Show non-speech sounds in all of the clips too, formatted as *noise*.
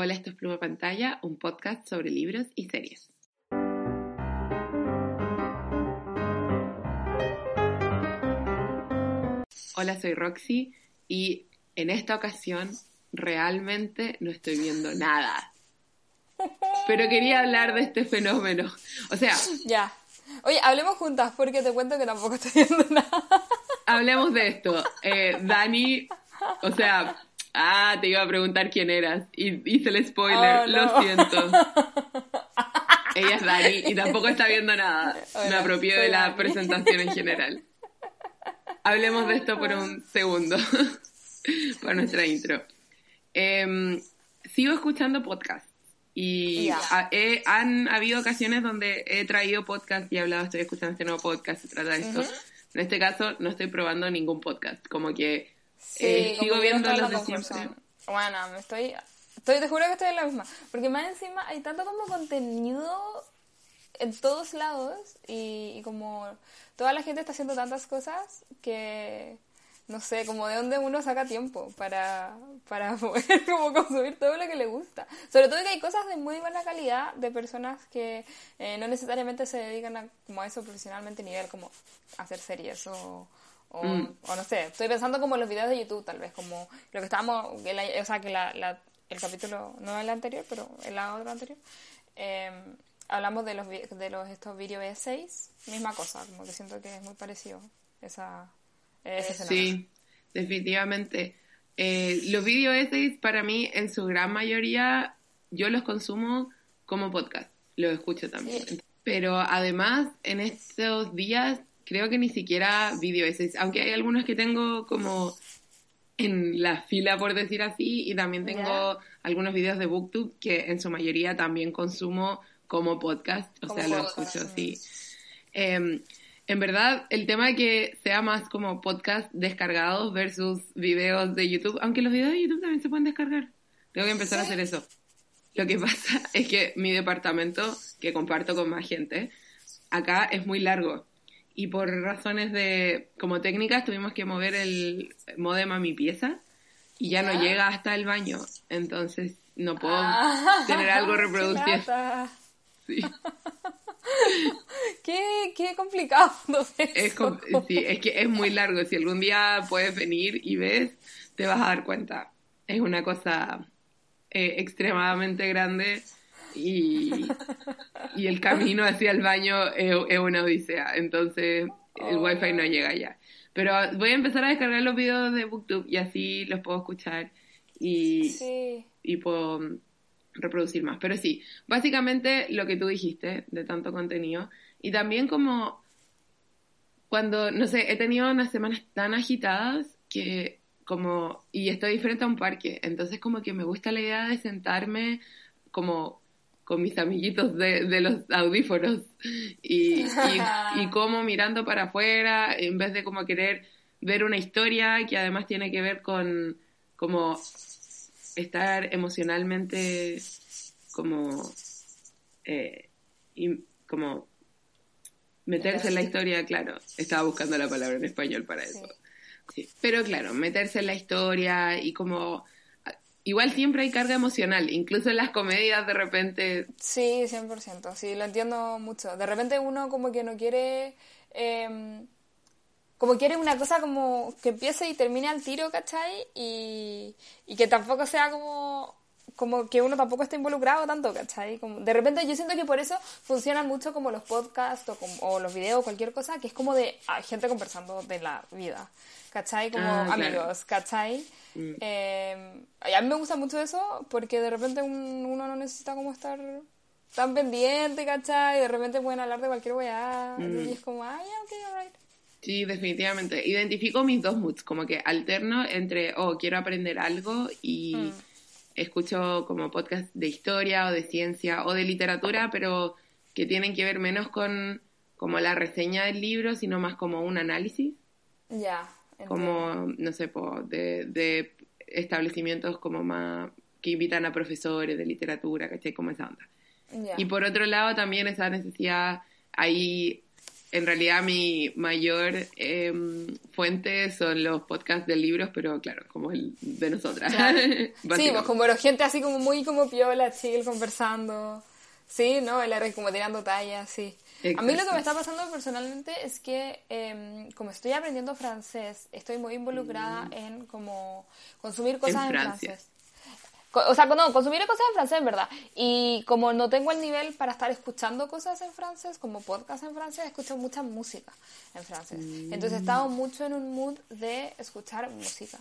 Hola, esto es Pluma Pantalla, un podcast sobre libros y series. Hola, soy Roxy y en esta ocasión realmente no estoy viendo nada. Pero quería hablar de este fenómeno. O sea... Ya. Oye, hablemos juntas porque te cuento que tampoco estoy viendo *laughs* nada. Hablemos de esto. Eh, Dani, o sea, ah, te iba a preguntar quién eras y hice el spoiler, Oh, lo siento. *laughs* Ella es Dani y tampoco está viendo nada. Me apropié de la Dani. presentación en general. Hablemos de esto por un segundo, *laughs* para nuestra intro. Em, sigo escuchando podcasts y Ya. ha- he- han habido ocasiones donde he traído podcast y he hablado, estoy escuchando este nuevo podcast, se trata de esto. Ujú. En este caso no estoy probando ningún podcast, como que Sí, eh, sigo viendo los de siempre. Bueno, me estoy, estoy... Te juro que estoy en la misma. Porque más encima hay tanto como contenido en todos lados y, y como toda la gente está haciendo tantas cosas que no sé, como de dónde uno saca tiempo para, para *laughs* poder como consumir todo lo que le gusta. Sobre todo que hay cosas de muy buena calidad de personas que eh, no necesariamente se dedican a, como a eso profesionalmente, nivel como hacer series o, o, Mm. o no sé. Estoy pensando como en los videos de YouTube, tal vez, como lo que estábamos, la- o sea, que la, la- el capítulo, no el anterior, pero el otro anterior, eh, hablamos de los, de los estos video essays, misma cosa, como que siento que es muy parecido esa, ese. Sí, definitivamente. Eh, los video essays para mí en su gran mayoría yo los consumo como podcast, los escucho también. Sí. Pero además en estos días creo que ni siquiera video essays, aunque hay algunos que tengo como en la fila por decir así y también tengo Ya. algunos videos de booktube que en su mayoría también consumo como podcast, o Como sea, los podcast, escucho así. Eh, en verdad, el tema de que sea más como podcast descargados versus videos de YouTube, aunque los videos de YouTube también se pueden descargar. Tengo que empezar a Sí. hacer eso. Lo que pasa *laughs* es que mi departamento, que comparto con más gente, acá es muy largo. Y por razones de, como técnicas, tuvimos que mover el modem a mi pieza y ya, Ya. no llega hasta el baño. Entonces no puedo Ah, tener algo *laughs* reproducido. Sí. *laughs* Qué, qué complicado. *laughs* Es, com- sí, es que es muy largo. Si algún día puedes venir y ves, te vas a dar cuenta. Es una cosa eh, extremadamente grande y, *laughs* y el camino hacia el baño es, es una odisea. Entonces el Oh. wifi no llega ya. Pero voy a empezar a descargar los videos de BookTube y así los puedo escuchar y, Sí. y puedo mm, reproducir más. Pero sí, básicamente lo que tú dijiste de tanto contenido y también como cuando, no sé, he tenido unas semanas tan agitadas que como, y estoy frente a un parque, entonces como que me gusta la idea de sentarme como con mis amiguitos de, de los audífonos y, y, y *laughs* como mirando para afuera en vez de como querer ver una historia que además tiene que ver con como estar emocionalmente como eh, y- como meterse en la historia, claro, estaba buscando la palabra en español para eso. Sí. Pero claro, meterse en la historia y como igual siempre hay carga emocional, incluso en las comedias de repente Sí, 100%, sí, lo entiendo mucho. De repente uno como que no quiere, eh, como quiere una cosa como que empiece y termine al tiro, ¿cachai? Y, y que tampoco sea como, como que uno tampoco esté involucrado tanto, ¿cachai? Como, de repente yo siento que por eso funcionan mucho como los podcasts o, como- o los videos, cualquier cosa, que es como de ah, gente conversando de la vida, ¿cachai? Como Ah, claro. amigos, ¿cachai? Mm. Eh, y a mí me gusta mucho eso porque de repente un- uno no necesita como estar tan pendiente, ¿cachai? Y de repente pueden hablar de cualquier weá. Mm. Y es como, ah, ya, ok, alright. Sí, definitivamente. Identifico mis dos moods, como que alterno entre, oh, quiero aprender algo y Mm. escucho como podcast de historia o de ciencia o de literatura, pero que tienen que ver menos con como la reseña del libro, sino más como un análisis, Ya. Como, no sé, po, de, de establecimientos como más que invitan a profesores de literatura, ¿cachai? Como esa onda. Y por otro lado también esa necesidad, hay en realidad mi mayor em, fuente son los podcasts de libros, pero claro, como el de nosotras. *laughs* sí, pues como gente así como muy como piola, chill, conversando. Sí, ¿no? El R como tirando tallas, sí. A mí lo que me está pasando personalmente es que em, como estoy aprendiendo francés, estoy muy involucrada mm. en como consumir cosas en, francés. O sea, no, consumir cosas en francés, en verdad. Y como no tengo el nivel para estar escuchando cosas en francés, como podcast en francés, escucho mucha música en francés. Entonces he estado mucho en un mood de escuchar música.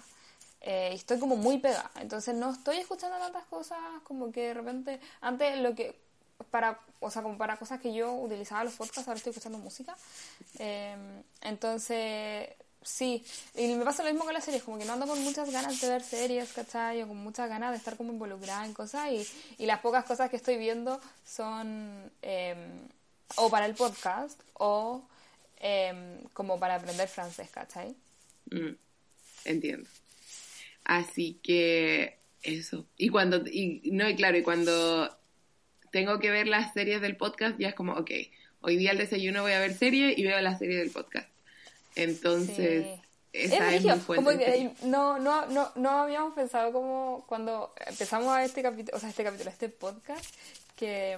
Eh, estoy como muy pegada. Entonces no estoy escuchando tantas cosas como que de repente, antes lo que para, o sea, como para cosas que yo utilizaba los podcasts, ahora estoy escuchando música. Em, entonces, sí, y me pasa lo mismo con las series, como que no ando con muchas ganas de ver series, ¿cachai? O con muchas ganas de estar como involucrada en cosas y, y las pocas cosas que estoy viendo son em, o para el podcast o em, como para aprender francés, ¿cachai? Mm, entiendo. Así que eso. Y cuando, y no, y claro, y cuando tengo que ver las series del podcast, ya es como, ok, hoy día al desayuno voy a ver serie y veo la serie del podcast. Entonces, esa es, mi fuente. no, no, no, no habíamos pensado como cuando empezamos a este capítulo, o sea, este capítulo, este podcast, que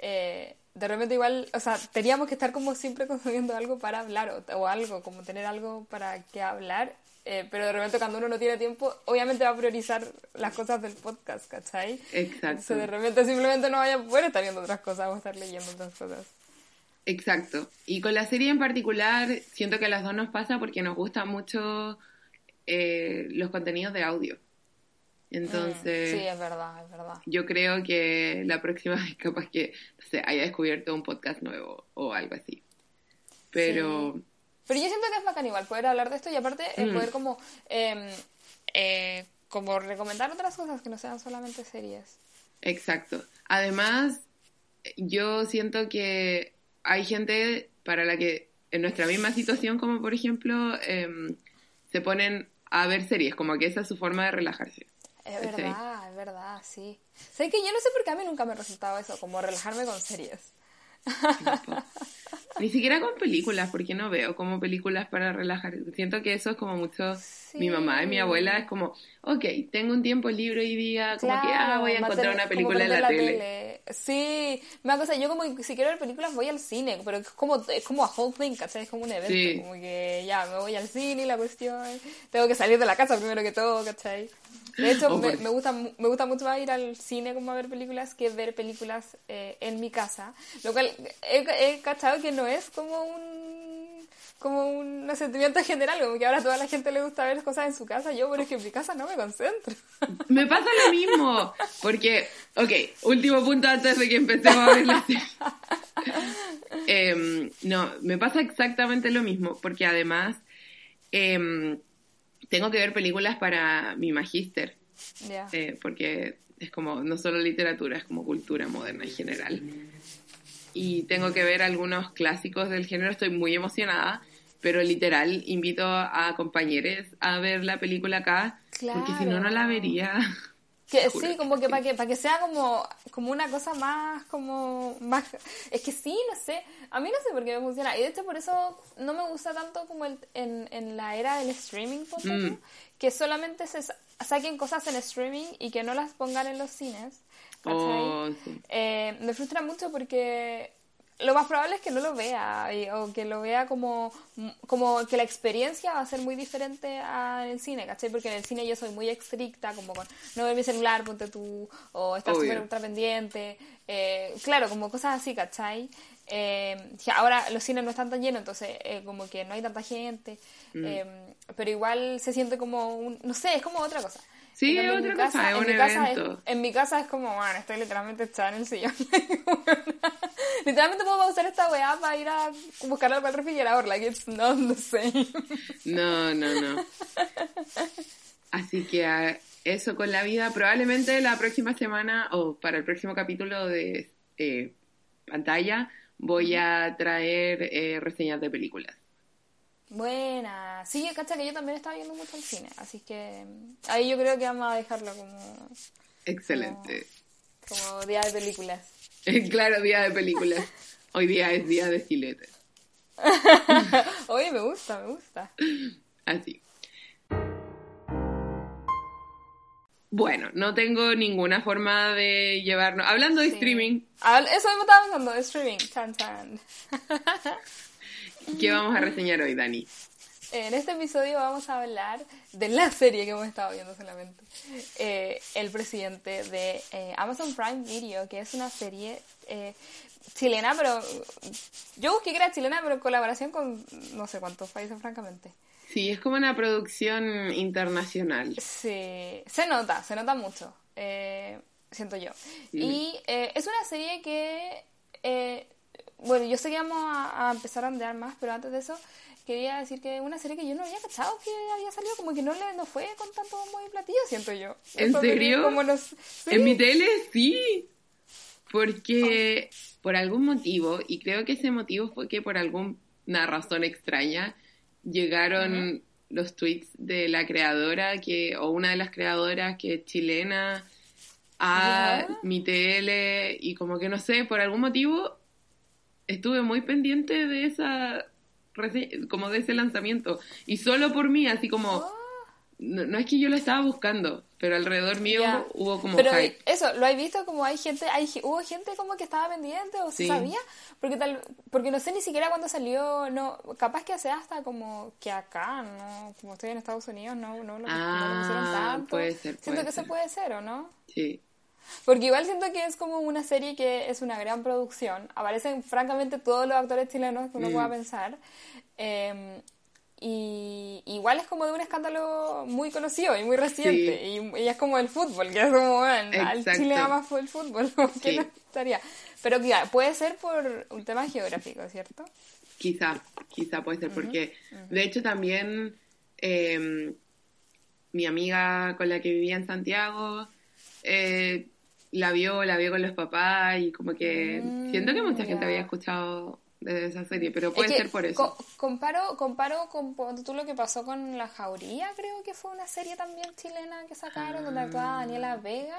eh, de repente igual, o sea, teníamos que estar como siempre *laughs* consumiendo algo para hablar o, algo, como tener algo para que hablar eh, pero de repente cuando uno no tiene tiempo, obviamente va a priorizar las cosas del podcast, ¿cachai? Exacto. Entonces de repente simplemente no vaya a poder estar viendo otras cosas o estar leyendo otras cosas. Exacto. Y con la serie en particular, siento que a las dos nos pasa porque nos gustan mucho eh, los contenidos de audio. Entonces. Mm, sí, es verdad, es verdad. Yo creo que la próxima *laughs* vez capaz que se haya descubierto un podcast nuevo o algo así. Pero. Pero yo siento que es bacán igual poder hablar de esto y aparte eh, mm. poder como, em, eh, como recomendar otras cosas que no sean solamente series. Exacto. Además, yo siento que hay gente para la que en nuestra misma situación, como por ejemplo, em, se ponen a ver series, como que esa es su forma de relajarse. Es verdad, es verdad, sí. Sé que yo no sé por qué a mí nunca me resultaba eso, como relajarme con series. Ni siquiera con películas, porque no veo como películas para relajar. Siento que eso es como mucho. Mi mamá y mi abuela es como, ok, tengo un tiempo libre hoy día, como que ah, voy a encontrar una película en la, tele. Sí, me cosa, yo como si quiero ver películas voy al cine, pero es como, es como a whole thing, ¿cachai? Es como un evento, como que ya me voy al cine y la cuestión, tengo que salir de la casa primero que todo, ¿cachai? De hecho, me, me, gusta, me gusta mucho más ir al cine como a ver películas que ver películas eh, en mi casa. Lo cual he, he, cachado que no es como un como un sentimiento *laughs* general, como que ahora a toda la gente le gusta ver cosas en su casa. Yo, pero es que en mi casa no me concentro. *laughs* Me pasa lo mismo, porque, ok, último punto antes de que empecemos a ver la eh, *laughs* no, me pasa exactamente lo mismo, porque además... Eh, tengo que ver películas para mi magíster. Eh, porque es como, no solo literatura, es como cultura moderna en general. Y tengo que ver algunos clásicos del género, estoy muy emocionada, pero literal invito a compañeros a ver la película acá, porque si no, no la vería. *laughs* Que, sí, como que para que, para que sea como, como una cosa más, como, más, es que sí, no sé, a mí no sé por qué me funciona, y de hecho por eso no me gusta tanto como el, en, en la era del streaming, mm. que solamente se saquen cosas en streaming y que no las pongan en los cines, oh, eh, me frustra mucho porque lo más probable es que no lo vea o que lo vea como, como que la experiencia va a ser muy diferente al el cine, ¿cachai? Porque en el cine yo soy muy estricta, como con no ver mi celular, ponte tú, o estar súper ultra pendiente, eh, claro, como cosas así, ¿cachai? Eh, ahora los cines no están tan llenos, entonces eh, como que no hay tanta gente, mm. pero igual se siente como, un, no sé, es como otra cosa. Sí, es otra cosa, es un evento. es, en mi casa es como, bueno, estoy literalmente echada en el sillón. *laughs* literalmente puedo pausar esta weá para ir a buscar algo al refrigerador, like it's not the same. no, no, no. Así que eso con la vida, probablemente la próxima semana o para el próximo capítulo de eh, pantalla voy a traer eh, reseñas de películas. Buena. Sí, cacha que yo también estaba viendo mucho el cine, así que mm, ahí yo creo que vamos a dejarlo como... Excelente. Como, día de películas. *laughs* claro, día de películas. Hoy día es día de filetes. *laughs* Oye, me gusta, me gusta. Así. Bueno, no tengo ninguna forma de llevarnos. Hablando de Sí. streaming, Eso me estaba pensando, de streaming. Chan, chan. *laughs* ¿qué vamos a reseñar hoy, Dani? En este episodio vamos a hablar de la serie que hemos estado viendo solamente. Eh, el presidente de eh, Amazon Prime Video, que es una serie eh, chilena, pero yo busqué que era chilena, pero en colaboración con no sé cuántos países, francamente. Sí, es como una producción internacional. Sí, se nota, se nota mucho, siento yo. Y es una serie que, eh, bueno, yo sé que vamos a, a empezar a andear más, pero antes de eso quería decir que una serie que yo no había cachado que había salido, como que no le no fue con tanto bombo y platillo, siento yo. ¿En Eso serio? Como los, sí. En mi tele sí, porque por algún motivo, y creo que ese motivo fue que por alguna razón extraña, llegaron los tweets de la creadora, que o una de las creadoras que es chilena, a mi tele, y como que no sé, por algún motivo estuve muy pendiente de esa como de ese lanzamiento y solo por mí así como Oh. no, no es que yo lo estaba buscando pero alrededor mío hubo como Pero hype eso, ¿lo has visto? Como hay gente, hay, hubo gente como que estaba pendiente o se Sí. sabía, porque tal, porque no sé ni siquiera cuándo salió, no, capaz que sea hasta como que acá, no, como estoy en Estados Unidos, no, no, lo- no lo pusieron Ah, tanto. puede ser, Siento que ser. eso puede ser, ¿o no? sí Porque igual siento que es como una serie que es una gran producción. Aparecen francamente todos los actores chilenos que uno Mm. pueda pensar. Eh, y igual es como de un escándalo muy conocido y muy reciente. Y, y es como el fútbol, que es como, bueno, al. Chile ama fue el fútbol. *laughs* Sí. no estaría. Pero claro, puede ser por un tema geográfico, ¿cierto? Quizá, quizá puede ser, porque de hecho también eh, mi amiga con la que vivía en Santiago eh, la vio, la vio con los papás y como que Mm, siento que mucha gente había escuchado de esa serie, pero puede Es que ser por eso. co- comparo, comparo con tú lo que pasó con La Jauría, creo que fue una serie también chilena que sacaron donde actuaba Daniela Vega.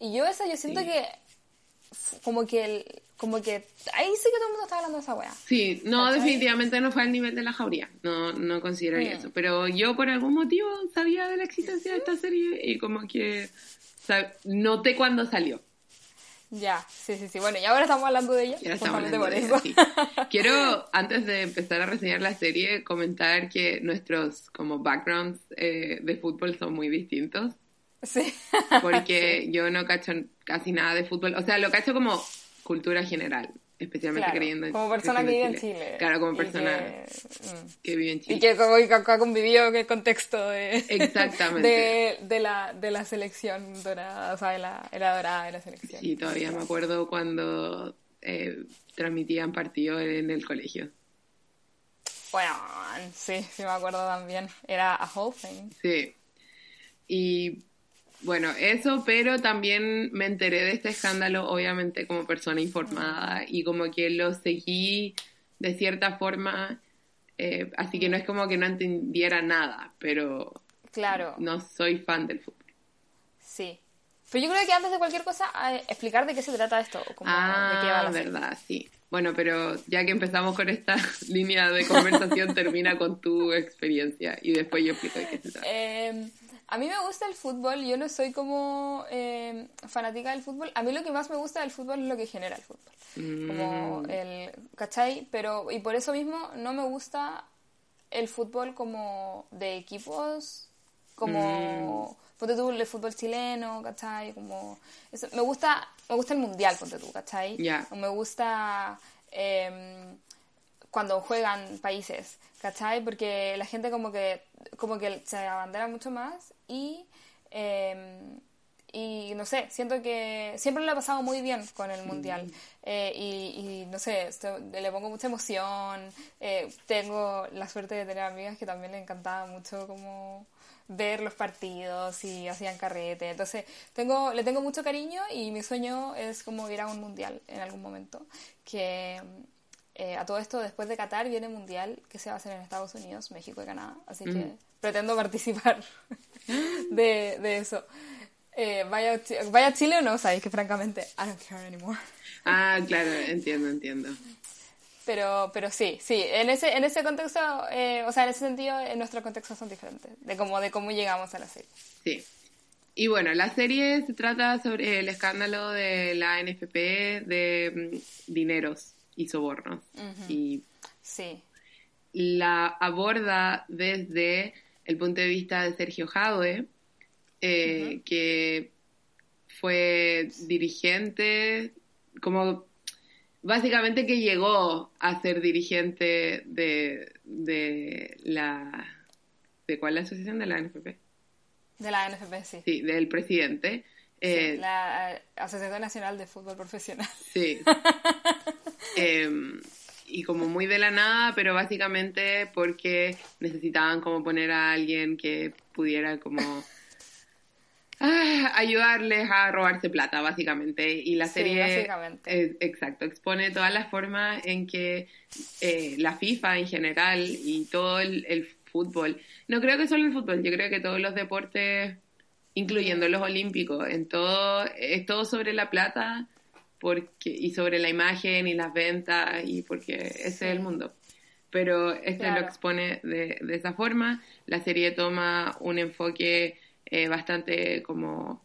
Y yo esa, yo siento Ah. Sí. que como que el, como que ahí sí que todo el mundo está hablando de esa wea. Sí, no, definitivamente no fue al nivel de la jauría, no, no consideraría Mm. eso, pero yo por algún motivo sabía de la existencia de esta serie y como que sab- noté cuando salió. Ya, sí, sí, sí. Bueno, y ahora estamos hablando de ella. Justamente de sí. Quiero, antes de empezar a reseñar la serie, comentar que nuestros como backgrounds eh, de fútbol son muy distintos, sí. porque *laughs* yo no cacho casi nada de fútbol, o sea, lo cacho como cultura general, especialmente Claro, creyendo en como persona que vive en Chile. Claro, como persona que- mm. que vive en Chile. Y que como ha convivido en el contexto de, Exactamente. de, de la, de la selección dorada, o sea, de la, era dorada de la selección. Sí, todavía me acuerdo cuando eh, transmitían partidos en el colegio. Bueno, sí, sí me acuerdo también. Era a whole thing. Sí. Y bueno, eso, pero también me enteré de este escándalo, obviamente, como persona informada y como que lo seguí de cierta forma, eh, así que no es como que no entendiera nada, pero Claro, no soy fan del fútbol. sí. Pero yo creo que antes de cualquier cosa, eh, explicar de qué se trata esto, como de qué va Ah, la verdad, sí. Bueno, pero ya que empezamos con esta *laughs* línea de conversación, *laughs* termina con tu experiencia y después yo explico de qué se trata. Eh, a mí me gusta el fútbol, yo no soy como eh, fanática del fútbol. A mí lo que más me gusta del fútbol es lo que genera el fútbol. Como Mm. el, ¿cachai? Pero, y por eso mismo no me gusta el fútbol como de equipos, como, Mm. Ponte tú, el fútbol chileno, ¿cachai? Como, eso, me gusta, me gusta el mundial, ponte tú, ¿cachai? Ya. O me gusta em, cuando juegan países, ¿cachai? Porque la gente como que, como que se abandera mucho más y, em, y no sé, siento que siempre lo he pasado muy bien con el mundial Eh, y, y, no sé, le pongo mucha emoción, eh, tengo la suerte de tener amigas que también le encantaba mucho como ver los partidos y hacían carrete. Entonces, tengo, le tengo mucho cariño y mi sueño es como ir a un mundial en algún momento. Que eh, a todo esto, después de Qatar, viene mundial que se va a hacer en Estados Unidos, México y Canadá. Así que pretendo participar *laughs* de, de eso. Eh, vaya, vaya a Chile o no, sabéis que francamente, I don't care anymore. Ah, claro, entiendo, entiendo. Pero, pero sí, sí, en ese, en ese contexto, eh, o sea, en ese sentido, en nuestros contextos son diferentes, de cómo, de cómo llegamos a la serie. Sí. Y bueno, la serie se trata sobre el escándalo de la NFP de mm, dineros y sobornos. Y sí. la aborda desde el punto de vista de Sergio Jadwe, eh, que fue dirigente, como básicamente que llegó a ser dirigente de, de la... ¿De cuál la asociación? De la NFP. De la NFP, sí. Sí, del presidente. Eh, la Asociación Nacional de Fútbol Profesional. Sí. *laughs* Em, y como muy de la nada, pero básicamente porque necesitaban como poner a alguien que pudiera como ah, ayudarles a robarse plata, básicamente. Y la serie, exacto, expone todas las formas en que eh, la FIFA en general y todo el, fútbol, no creo que solo el fútbol, yo creo que todos los deportes, incluyendo los olímpicos, en todo, es todo sobre la plata porque, y sobre la imagen y las ventas y porque ese es el mundo. Pero este lo expone de, de esa forma. La serie toma un enfoque eh, bastante como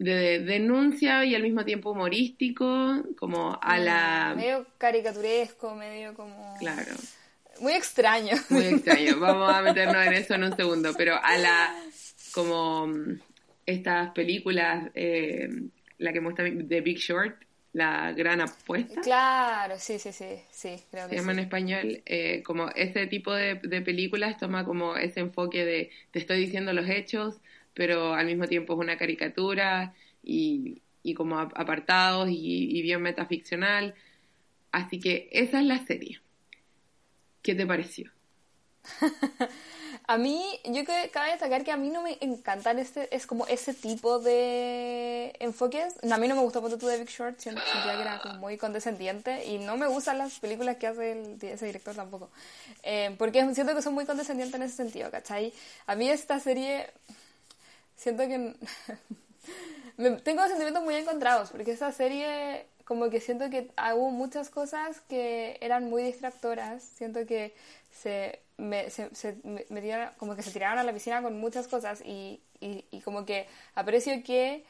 de denuncia y al mismo tiempo humorístico, como a mm, la... Medio caricaturesco, medio como... Claro. Muy extraño. Muy extraño, *laughs* vamos a meternos en eso en un segundo, pero a la... como mm, estas películas, eh, la que muestra The Big Short, la gran apuesta. Claro, sí, sí, sí, sí, creo Se llama en español, eh, como ese tipo de, películas toma como ese enfoque de te estoy diciendo los hechos, pero al mismo tiempo es una caricatura y, y como apartados y, y bien metaficcional. Así que esa es la serie. ¿Qué te pareció? *laughs* A mí, yo que cabe destacar que a mí no me encantan este, es como ese tipo de enfoques. A mí no me gustó Ponte de Big Short, sentía que era como muy condescendiente y no me gustan las películas que hace ese director tampoco. Eh, porque siento que son muy condescendientes en ese sentido, ¿cachai? A mí esta serie, siento que... *laughs* tengo sentimientos muy encontrados, porque esta serie como que siento que hubo muchas cosas que eran muy distractoras, siento que se me, se, como que se tiraron a la piscina con muchas cosas y, y, como que aprecio que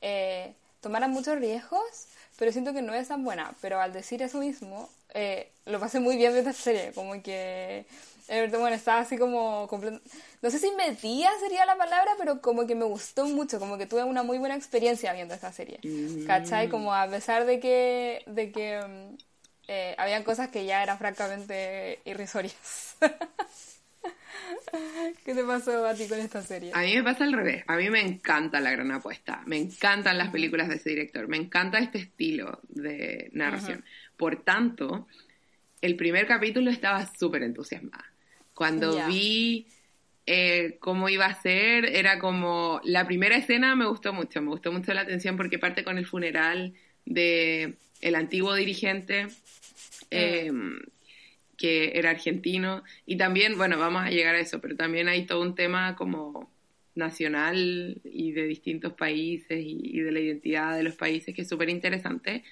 eh, tomaran muchos riesgos, pero siento que no es tan buena. Pero al decir eso mismo, eh, lo pasé muy bien viendo esta serie, como que... Eh, bueno, estaba así como... No sé si metía sería la palabra, pero como que me gustó mucho, como que tuve una muy buena experiencia viendo esta serie. Mm. ¿Cachai? Como a pesar de que... De que mm, eh, habían cosas que ya eran francamente irrisorias. *laughs* ¿Qué te pasó a ti con esta serie? A mí me pasa al revés. A mí me encanta La Gran Apuesta. Me encantan las películas de ese director. Me encanta este estilo de narración. Por tanto, el primer capítulo estaba súper entusiasmada. Cuando vi eh, cómo iba a ser, era como... La primera escena me gustó mucho. Me gustó mucho la atención porque parte con el funeral de el antiguo dirigente Em, que era argentino. Y también, bueno, vamos a llegar a eso, pero también hay todo un tema como nacional y de distintos países y, de la identidad de los países que es súper interesante.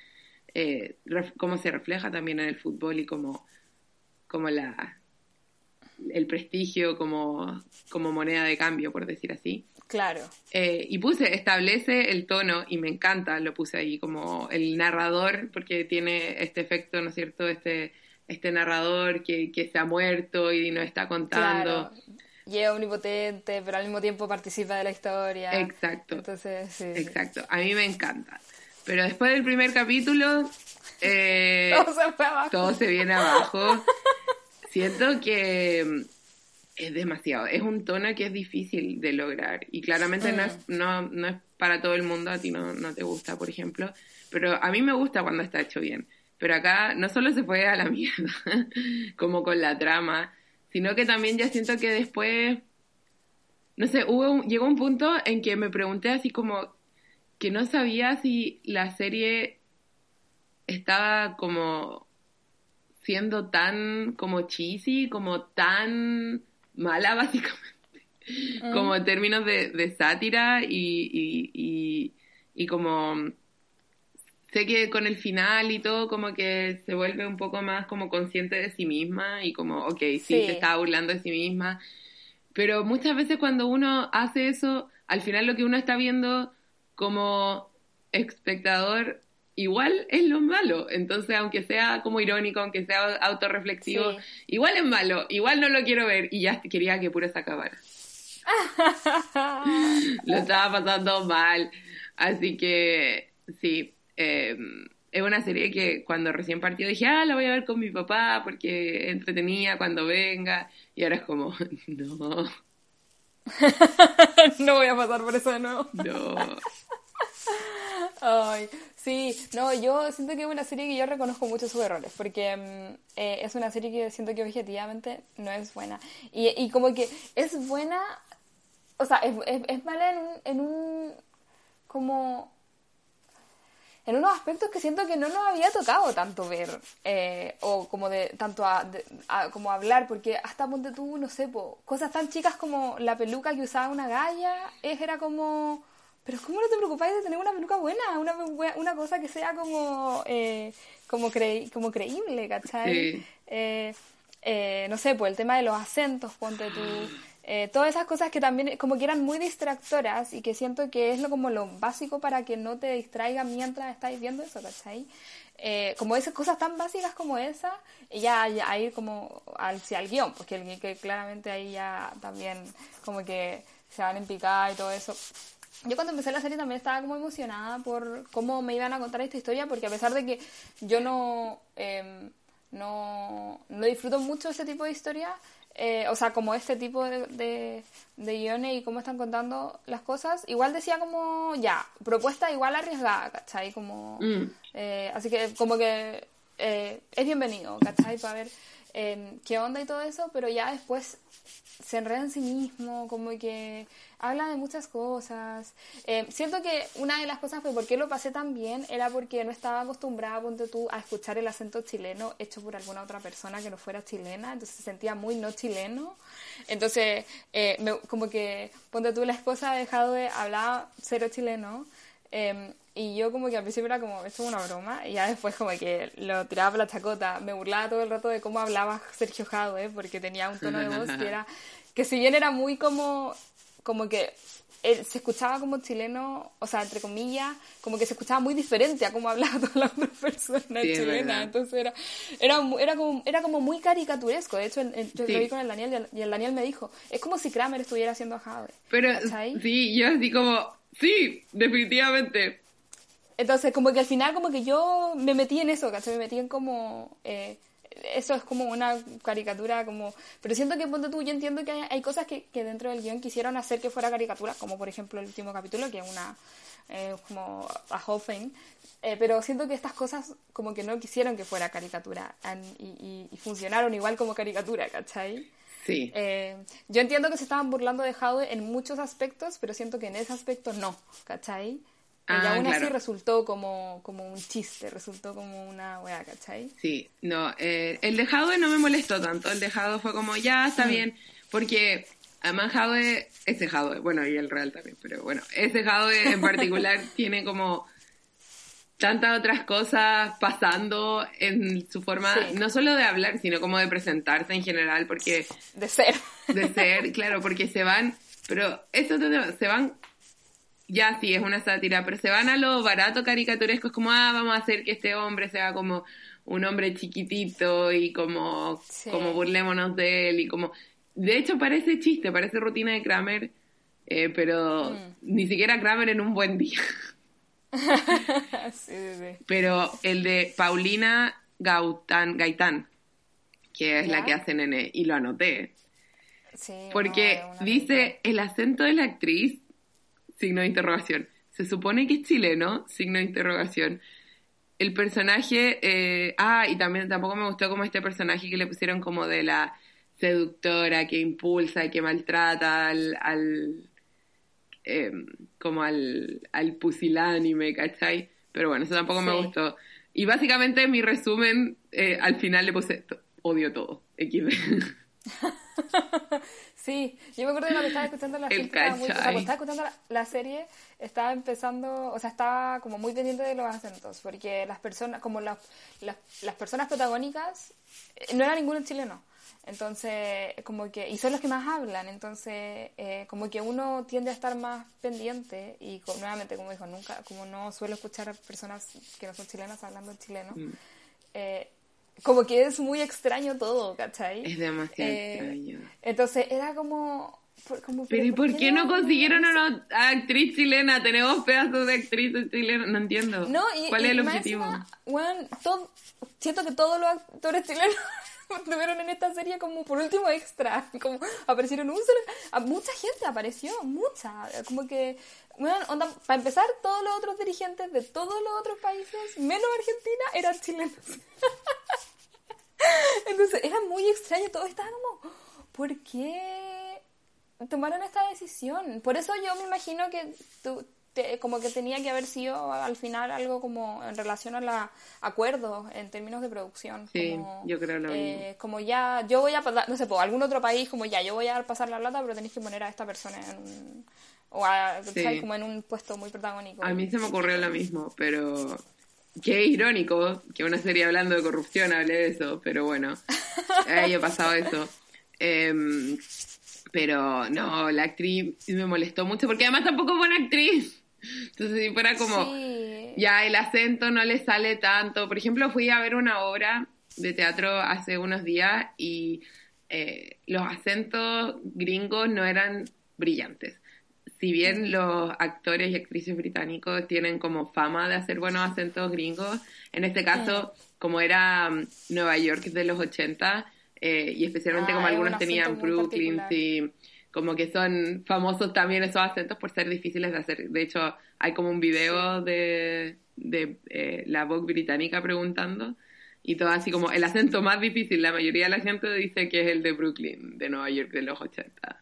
Eh, cómo se refleja también en el fútbol y como, como la, el prestigio como, como moneda de cambio, por decir así. Claro. Eh, y puse, establece el tono, y me encanta, lo puse ahí como el narrador, porque tiene este efecto, ¿no es cierto? Este, este narrador que, que se ha muerto y nos está contando. Claro. Llega omnipotente, pero al mismo tiempo participa de la historia. Exacto. Entonces, sí. Exacto. A mí me encanta. Pero después del primer capítulo, eh, *laughs* todo, se abajo. todo se viene abajo. Siento que es demasiado. Es un tono que es difícil de lograr. Y claramente no, es, mm. no, no es para todo el mundo, a ti no, no te gusta, por ejemplo. Pero a mí me gusta cuando está hecho bien. Pero acá no solo se fue a la *laughs* mierda, como con la trama, sino que también ya siento que después, no sé, hubo llegó un punto en que me pregunté así como que no sabía si la serie estaba como siendo tan como cheesy, como tan mala, *laughs* básicamente. Mm. Como en términos de, de sátira y, y, y, como sé que con el final y todo como que se vuelve un poco más como consciente de sí misma y como, ok, sí, Sí. se está burlando de sí misma. Pero muchas veces cuando uno hace eso, al final lo que uno está viendo como espectador igual es lo malo. Entonces, aunque sea como irónico, aunque sea autorreflexivo, Sí. igual es malo, igual no lo quiero ver y ya quería que puro se acabara. *laughs* lo estaba pasando mal. Así que sí, eh, es una serie que cuando recién partió dije, ah, la voy a ver con mi papá porque entretenía cuando venga. Y ahora es como, *laughs* no, *laughs* no voy a pasar por eso de nuevo. no. Ay, sí, no, yo siento que es una serie que yo reconozco mucho sus errores, porque mm, eh, es una serie que siento que objetivamente no es buena. Y, y como que es buena, o sea, es, es, es mala en un, en un, como, en unos aspectos que siento que no nos había tocado tanto ver, eh, o como de, tanto a, de- a- como hablar, porque hasta ponte tú, no sé, cosas tan chicas como la peluca que usaba una galla, es- era como, pero ¿cómo no te preocupáis de tener una peluca buena? Una, una cosa que sea como, eh, como, cre- como creíble, ¿cachai? Sí. Eh, eh, no sé, pues el tema de los acentos, ponte tú. eh, todas esas cosas que también como que eran muy distractoras y que siento que es lo como lo básico para que no te distraiga mientras estáis viendo eso, ¿cachai? Eh, como esas cosas tan básicas como esa, y ya, ya a ir como hacia el guion, porque el que claramente ahí ya también como que se van en picada y todo eso. Yo cuando empecé la serie también estaba como emocionada por cómo me iban a contar esta historia, porque a pesar de que yo no, em, no, no disfruto mucho ese tipo de historia, eh, o sea, como este tipo de, de, de guiones y cómo están contando las cosas, igual decía como, ya, propuesta igual arriesgada, ¿cachai? Como, Mm. eh, así que como que eh, es bienvenido, ¿cachai? Para ver eh, qué onda y todo eso, pero ya después se enreda en sí mismo, como que habla de muchas cosas. Eh, siento que una de las cosas por qué lo pasé tan bien era porque no estaba acostumbrada, ponte tú, a escuchar el acento chileno hecho por alguna otra persona que no fuera chilena, entonces se sentía muy no chileno. Entonces, eh, me- como que, ponte tú, la esposa de Jadwe hablaba cero chileno. eh, y yo como que al principio era como, esto es una broma, y ya después como que lo tiraba por la chacota, me burlaba todo el rato de cómo hablaba Sergio Jadwe, porque tenía un tono de voz que era, que si bien era muy como, como que él se escuchaba como chileno, o sea, entre comillas, como que se escuchaba muy diferente a cómo hablaba *laughs* todas las otras personas Sí, verdad. entonces era, era, era, como, era como muy caricaturesco, de hecho el- el- yo Sí. lo vi con el Daniel y el, y el Daniel me dijo, es como si Kramer estuviera haciendo a Jadwe. Pero ¿cachai? sí, yo así como, sí, definitivamente. Entonces, como que al final, como que yo me metí en eso, ¿cachai? Me metí en como... eh, eso es como una caricatura, como... Pero siento que, ponte tú, yo entiendo que hay, hay cosas que, que dentro del guion quisieron hacer que fuera caricatura, como por ejemplo el último capítulo, que es una... eh, como a whole thing. Eh, pero siento que estas cosas como que no quisieron que fuera caricatura and- y, y- y funcionaron igual como caricatura, ¿cachai? Sí. Eh, yo entiendo que se estaban burlando de Jadwe en muchos aspectos, pero siento que en ese aspecto no, ¿cachai? Ah, y aún así resultó como, como un chiste, resultó como una weá, ¿cachai? Sí, no, eh, el de Jadwe no me molestó tanto, el de Jadwe fue como, ya, está bien, porque además Jadwe, ese Jadwe, bueno, y el real también, pero bueno, ese Jadwe en particular *laughs* tiene como tantas otras cosas pasando en su forma, Sí. no solo de hablar, sino como de presentarse en general, porque De ser. de ser, *laughs* claro, porque se van, pero eso se van, ya sí, es una sátira, pero se van a lo barato caricaturesco, es como, ah, vamos a hacer que este hombre sea como un hombre chiquitito y como, Sí. como burlémonos de él y como, de hecho parece chiste, parece rutina de Kramer, eh, pero Mm. ni siquiera Kramer en un buen día. *laughs* sí, sí, sí. Pero el de Paulina Gaután, Gaitán, que es la que hace Nene, y lo anoté. Porque no, dice el acento de la actriz, signo de interrogación. Se supone que es chileno, signo de interrogación. El personaje, eh, ah, y también tampoco me gustó como este personaje que le pusieron como de la seductora que impulsa y que maltrata al, al eh, como al, al pusilánime, ¿cachai? Pero bueno, eso tampoco me gustó. Y básicamente mi resumen, eh, al final le puse, "To- odio todo, XD. *laughs* *laughs* sí, yo me acuerdo que cuando estaba escuchando la, gente estaba muy- o sea, estaba escuchando la, la serie, estaba empezando, o sea, estaba como muy pendiente de los acentos, porque las personas, como las, las, las personas protagónicas, eh, no era ninguno chileno. Entonces, como que, y son los que más hablan, entonces, eh, como que uno tiende a estar más pendiente, y nuevamente, como dijo, nunca, como no suelo escuchar a personas que no son chilenas hablando chileno, Mm. eh, como que es muy extraño todo, ¿cachai? Es demasiado Eh, extraño. Entonces era como... por- como, Pero ¿y por qué no consiguieron a una actriz chilena? Tenemos pedazos de actrices chilenas, no entiendo. No, y, ¿Cuál y es el objetivo? encima, weón, todo- siento que todos los actores chilenos *laughs* estuvieron en esta serie como por último extra. Como aparecieron un solo. mucha gente apareció, mucha. Como que, weón, onda, para empezar, todos los otros dirigentes de todos los otros países, menos Argentina, eran chilenos. *laughs* *laughs* Entonces era muy extraño, todo estaba como, ¿por qué tomaron esta decisión? Por eso yo me imagino que tú, te- como que tenía que haber sido al final algo como en relación a los acuerdos en términos de producción. Sí, como, yo creo lo eh, Como ya, yo voy a, pasar- no sé, por algún otro país, como ya, yo voy a pasar la plata, pero tenéis que poner a esta persona en un, o a, Sí. como en un puesto muy protagónico. A mí se me ocurrió lo mismo, pero qué irónico que una serie hablando de corrupción hable de eso, pero bueno, *laughs* haya pasado eso. Em, pero no, la actriz me molestó mucho porque además tampoco es buena actriz. Entonces, si fuera como, Sí. ya el acento no le sale tanto. Por ejemplo, fui a ver una obra de teatro hace unos días y eh, los acentos gringos no eran brillantes. Si bien los actores y actrices británicos tienen como fama de hacer buenos acentos gringos, en este caso, como era mm, Nueva York de los 80, eh, y especialmente Ah, como un algunos tenían Brooklyn, sí, como que son famosos también esos acentos por ser difíciles de hacer. De hecho, hay como un video de, de eh, la Vogue británica preguntando y todo así como el acento más difícil. La mayoría de la gente dice que es el de Brooklyn, de Nueva York de los 80.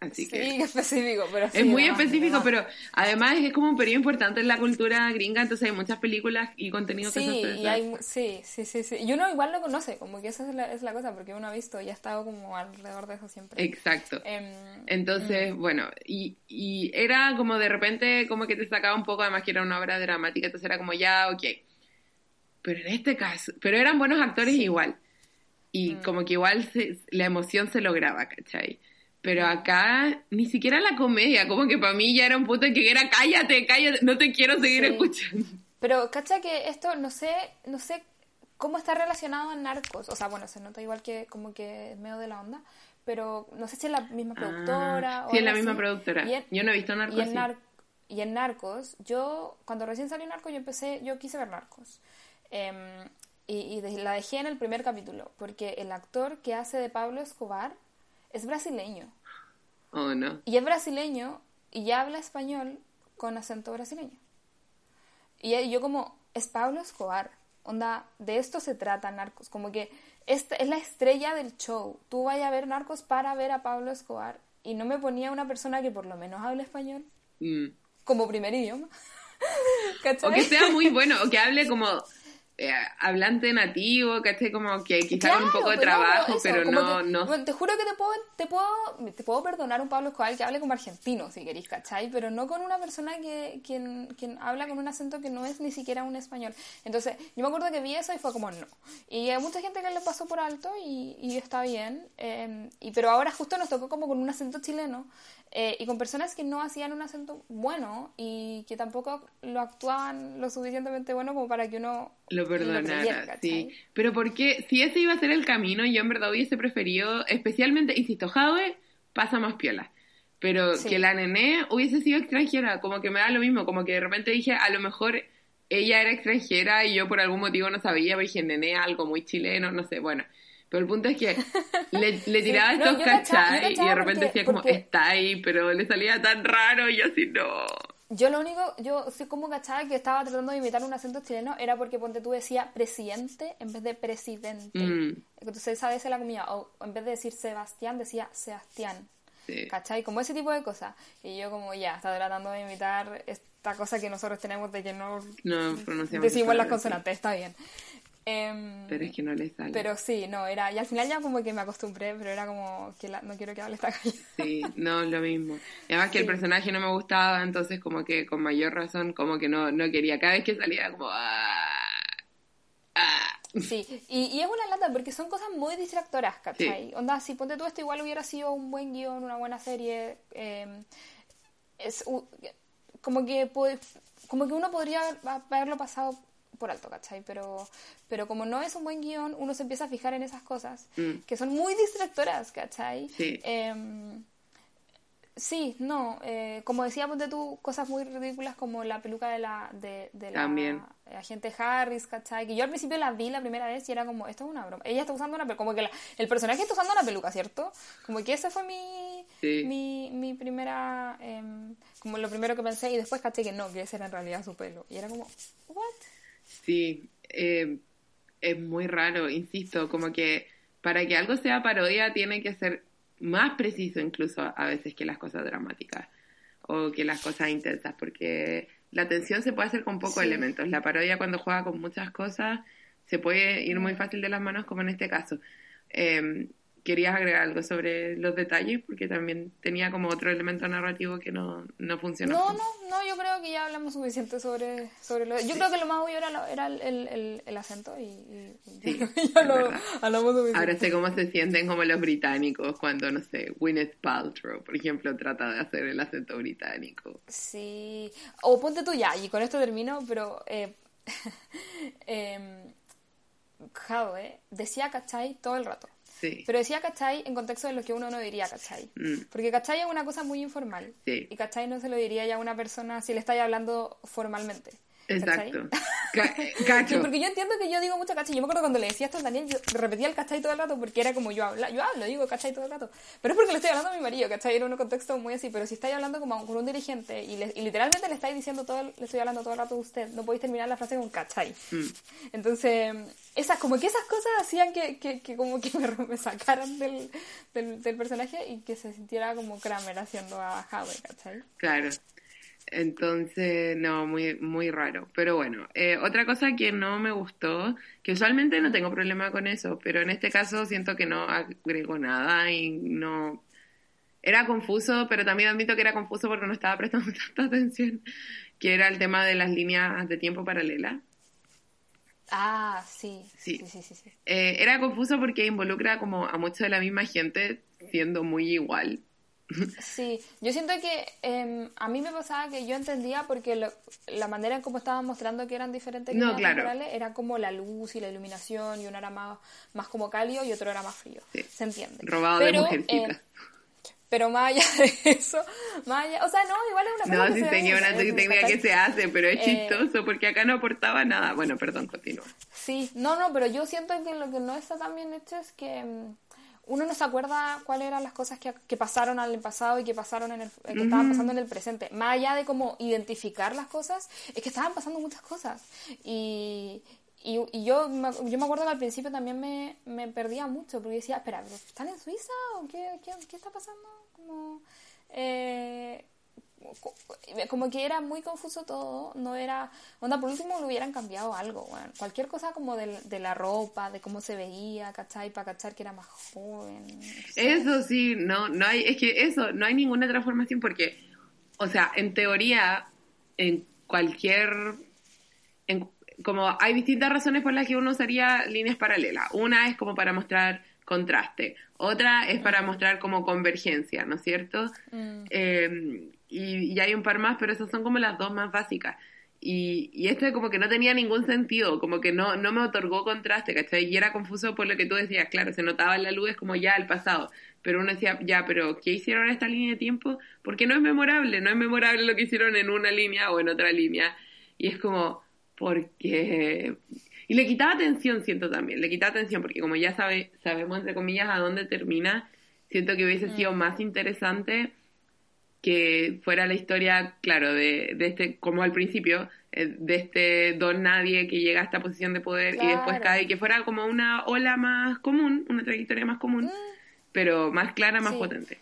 Así Sí, que *laughs* específico, pero sí, es muy específico, pero además es como un periodo importante en la cultura gringa, entonces hay muchas películas y contenido que Sí, se y hay, sí, sí, sí, sí. Y uno igual lo conoce, como que esa es la, es la cosa, porque uno ha visto y ha estado como alrededor de eso siempre. Exacto. Em, Entonces, bueno, y, y era como de repente como que te sacaba un poco, además que era una obra dramática, entonces era como ya, ok. Pero en este caso, pero eran buenos actores igual. Y Mm. como que igual se- la emoción se lograba, ¿cachai? Pero acá ni siquiera la comedia, como que para mí ya era un punto en que era cállate, cállate, no te quiero seguir Sí. escuchando. Pero, ¿cacha que esto, no sé, no sé cómo está relacionado a Narcos? O sea, bueno, se nota igual que como que es medio de la onda, pero no sé si es la misma productora Ah, o sí, es la misma productora. En- Yo no he visto Narcos Y en, y Narcos, yo, cuando recién salió Narcos, yo empecé, yo quise ver Narcos. Em, y y la dejé en el primer capítulo, porque el actor que hace de Pablo Escobar es brasileño. Oh, no. Y es brasileño y ya habla español con acento brasileño. Y yo como, es Pablo Escobar. Onda, de esto se trata Narcos. Como que esta es la estrella del show. Tú vayas a ver Narcos para ver a Pablo Escobar. Y no me ponía una persona que por lo menos hable español Mm. como primer idioma. *laughs* O que sea muy bueno, o que hable como eh, hablante nativo, ¿cachai? Como que quizá con un Claro, poco de pero trabajo, eso, pero no, que- no. te juro que te puedo, te puedo, te puedo perdonar un Pablo Escobar que hable como argentino, si queréis, ¿cachai? Pero no con una persona que quien, quien habla con un acento que no es ni siquiera un español. Entonces, yo me acuerdo que vi eso y fue como no. Y hay mucha gente que le pasó por alto y, y está bien. eh, y, pero ahora justo nos tocó como con un acento chileno eh, y con personas que no hacían un acento bueno y que tampoco lo actuaban lo suficientemente bueno como para que uno Lo perdonara, ¿cachai? sí. Pero porque si ese iba a ser el camino, yo en verdad hubiese preferido, especialmente, insisto, Jadwe pasa más piola. Pero Sí. que la nené hubiese sido extranjera, como que me da lo mismo, como que de repente dije, a lo mejor ella era extranjera y yo por algún motivo no sabía, pero dije, nené, algo muy chileno, no sé, bueno. Pero el punto es que *laughs* le, le tiraba Sí, no, estos yo cachai y de repente porque- decía como, porque- está ahí, pero le salía tan raro y yo así, no. Yo lo único, yo sí como cachaba que estaba tratando de imitar un acento chileno era porque ponte tú decía presidente en vez de presidente. Mm. Entonces esa vez se la comía, o en vez de decir Sebastián decía Sebastián. Sí. ¿Cachai? Como ese tipo de cosas. Y yo como ya, estaba tratando de imitar esta cosa que nosotros tenemos de que no No decimos las consonantes, está bien. Em, pero es que no le sale. Pero sí, no, era. Y al final ya como que me acostumbré, pero era como que no quiero que hable esta *laughs* calle. Sí, no, lo mismo. Y además que el personaje no me gustaba, entonces como que con mayor razón, como que no, no quería. Cada vez que salía, como. Ah, ah. Sí, y, y, es una lata porque son cosas muy distractoras, ¿cachai? Onda, si ponte tú esto, igual hubiera sido un buen guion, una buena serie. Eh, es como que como que uno podría haberlo pasado por alto, ¿cachai? Pero, pero como no es un buen guion, uno se empieza a fijar en esas cosas mm. que son muy distractoras, ¿cachai? Sí. Em, sí, no, eh, como decía, ponte tú, cosas muy ridículas como la peluca de la, de, de la agente Harris, ¿cachai? Que yo al principio la vi la primera vez y era como, esto es una broma. Ella está usando una peluca, como que el personaje está usando una peluca, ¿cierto? Como que ese fue mi, mi, mi primera, em, como lo primero que pensé y después caché que no, que ese era en realidad su pelo. Y era como, ¿what? Sí, eh, es muy raro, insisto, como que para que algo sea parodia tiene que ser más preciso incluso a veces que las cosas dramáticas o que las cosas intensas, porque la tensión se puede hacer con pocos elementos. La parodia cuando juega con muchas cosas se puede ir muy fácil de las manos como en este caso. Eh, querías agregar algo sobre los detalles, porque también tenía como otro elemento narrativo que no, no funcionó. No, no, no, yo creo que ya hablamos suficiente sobre, sobre lo... Yo creo que lo más obvio era, era el, el, el, acento y, sí, *laughs* ya lo hablamos suficiente. Ahora sé cómo se sienten como los británicos cuando, no sé, Gwyneth Paltrow, por ejemplo, trata de hacer el acento británico. Sí, o ponte tú ya, y con esto termino, pero... Eh, *laughs* eh, decía cachai todo el rato. Pero decía ¿cachai? en contexto de lo que uno no diría ¿cachai? Mm. Porque ¿cachai? es una cosa muy informal. Y ¿cachai? no se lo diría ya a una persona si le estáis hablando formalmente. Exacto. *laughs* Cacho. porque yo entiendo que yo digo mucho cachai. Yo me acuerdo cuando le decía esto a Daniel, yo repetía el cachai todo el rato porque era como yo hablo, yo hablo, digo cachai todo el rato. Pero es porque le estoy hablando a mi marido, cachai, era un contexto muy así. Pero si estáis hablando como con un dirigente y, literalmente le estáis diciendo todo, le estoy hablando todo el rato a usted, no podéis terminar la frase con cachai. Mm. Entonces, esas, como que esas cosas hacían que, que, como que me, *laughs* sacaran del, del, personaje y que se sintiera como Kramer haciendo a Howie, ¿cachai? Claro. Entonces, no, muy, muy raro. Pero bueno, eh, otra cosa que no me gustó, que usualmente no tengo problema con eso, pero en este caso siento que no agregó nada y no... Era confuso, pero también admito que era confuso porque no estaba prestando *laughs* tanta atención, que era el tema de las líneas de tiempo paralela. Ah, sí. Sí, sí, sí. sí, eh, era confuso porque involucra como a mucha de la misma gente siendo muy igual. Sí, yo siento que em, a mí me pasaba que yo entendía porque la manera en cómo estaban mostrando que eran diferentes no, claro. era como la luz y la iluminación y uno era más, más como cálido y otro era más frío. Se entiende. Robado de mujercitas. Em, pero más allá de *laughs* eso, más allá, o sea, no, igual es una No, sí, tenía una técnica que se hace, pero es eh, chistoso porque acá no aportaba nada. Bueno, perdón, continúa. Sí, no, no, pero yo siento que lo que no está tan bien hecho es que em, uno no se acuerda cuáles eran las cosas que, que pasaron en el pasado y que pasaron en el que estaban pasando en el presente. Más allá de cómo identificar las cosas, es que estaban pasando muchas cosas. Y, y, y yo, yo me acuerdo que al principio también me, me perdía mucho, porque decía, espera, ¿están en Suiza o qué, qué, qué está pasando? Como, eh, como que era muy confuso todo, no era, onda, por último lo hubieran cambiado algo, bueno, cualquier cosa como de, de, la ropa, de cómo se veía, ¿cachai? Para cachar que era más joven. Eso sí, no, no hay, es que eso, no hay ninguna transformación porque, o sea, en teoría, en cualquier, en, como hay distintas razones por las que uno usaría líneas paralelas. Una es como para mostrar contraste, otra es para mostrar como convergencia, ¿no es cierto? Mm. Eh, y, hay un par más, pero esas son como las dos más básicas. Y, y esto como que no tenía ningún sentido, como que no, no me otorgó contraste, ¿cachai? Y era confuso por lo que tú decías, claro, se notaba en la luz, es como ya el pasado, pero uno decía, ya, pero ¿qué hicieron en esta línea de tiempo? Porque no es memorable, no es memorable lo que hicieron en una línea o en otra línea. Y es como, porque... Y le quitaba atención, siento también, le quitaba atención, porque como ya sabe, sabemos, entre comillas, a dónde termina, siento que hubiese sido mm. más interesante que fuera la historia, claro, de, de este, como al principio, eh, de este don nadie que llega a esta posición de poder y después cae, que fuera como una ola más común, una trayectoria más común, mm. pero más clara, más potente.